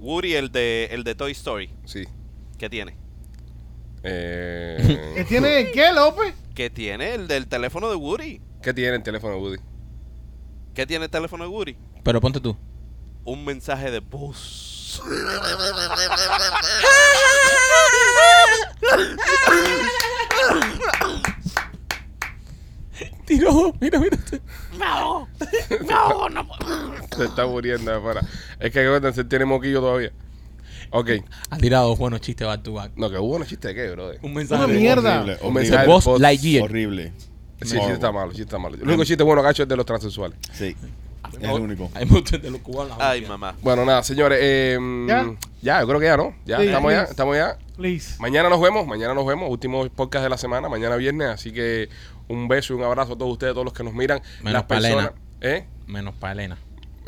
Woody, el de, el de Toy Story. Sí. ¿Qué tiene? Eh, ¿Qué tiene qué, López? ¿Qué tiene el del teléfono de Woody? ¿Qué tiene el teléfono de Woody? ¿Qué tiene el teléfono de Woody? Pero ponte tú. Un mensaje de voz. Tiró, mira, mira. Se está muriendo de afuera. Es que él tiene moquillo todavía. Ok. Ha tirado buenos chistes back to back. No, que hubo un chiste de qué, brother. Un Una mensaje. de- mierda. Horrible, Un mensaje Buzz post. Lightyear. Horrible. Sí, sí, está malo, sí está malo. El único chiste bueno hecho es de los transexuales. Sí. Es el único. Hay muchos de los cubanos. Ay, mamá. Bueno, nada, señores. eh, ¿Ya? ya, yo creo que ya, ¿no? Ya, Sí, estamos ya, estamos ya. Please. Mañana nos vemos, mañana nos vemos. Último podcast de la semana, mañana viernes. Así que un beso y un abrazo a todos ustedes, a todos los que nos miran. Menos Las personas. Elena. ¿Eh? Menos para Elena.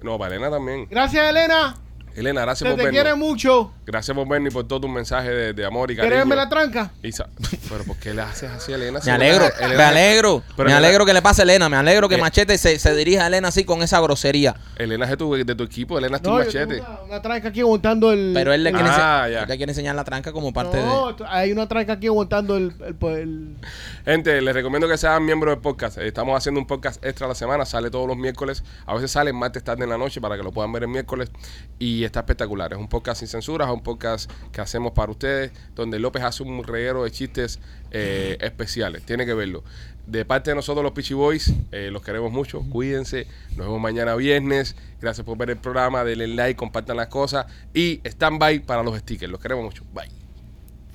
No, para Elena también. Gracias, Elena. Elena, gracias Se por te quiere vernos. mucho. Gracias por vernos y por todo tu mensaje de, de amor y ¿Quieres cariño. verme la tranca? Y sa- Pero ¿por qué le haces así a Elena? Si Me alegro, Elena- me alegro, Pero me Elena- alegro que le pase a Elena, me alegro que Eh. Machete se, se dirija a Elena así con esa grosería. Elena es de tu, de tu equipo, Elena es tu No, yo machete. una, una tranca aquí aguantando el. Pero él le el- quiere, Ah, ense- ya. él le quiere enseñar la tranca como parte No, hay una tranca aquí aguantando el. el, el- Gente, les recomiendo que sean miembros del podcast. Estamos haciendo un podcast extra a la semana, sale todos los miércoles. A veces sale martes tarde en la noche para que lo puedan ver el miércoles. Y y está espectacular. Es un podcast sin censuras, un podcast que hacemos para ustedes, donde López hace un reguero de chistes eh, especiales. Tiene que verlo. De parte de nosotros, los Peachy Boys, eh, los queremos mucho. Cuídense. Nos vemos mañana viernes. Gracias por ver el programa. Denle like, compartan las cosas. Y stand by para los stickers. Los queremos mucho. Bye.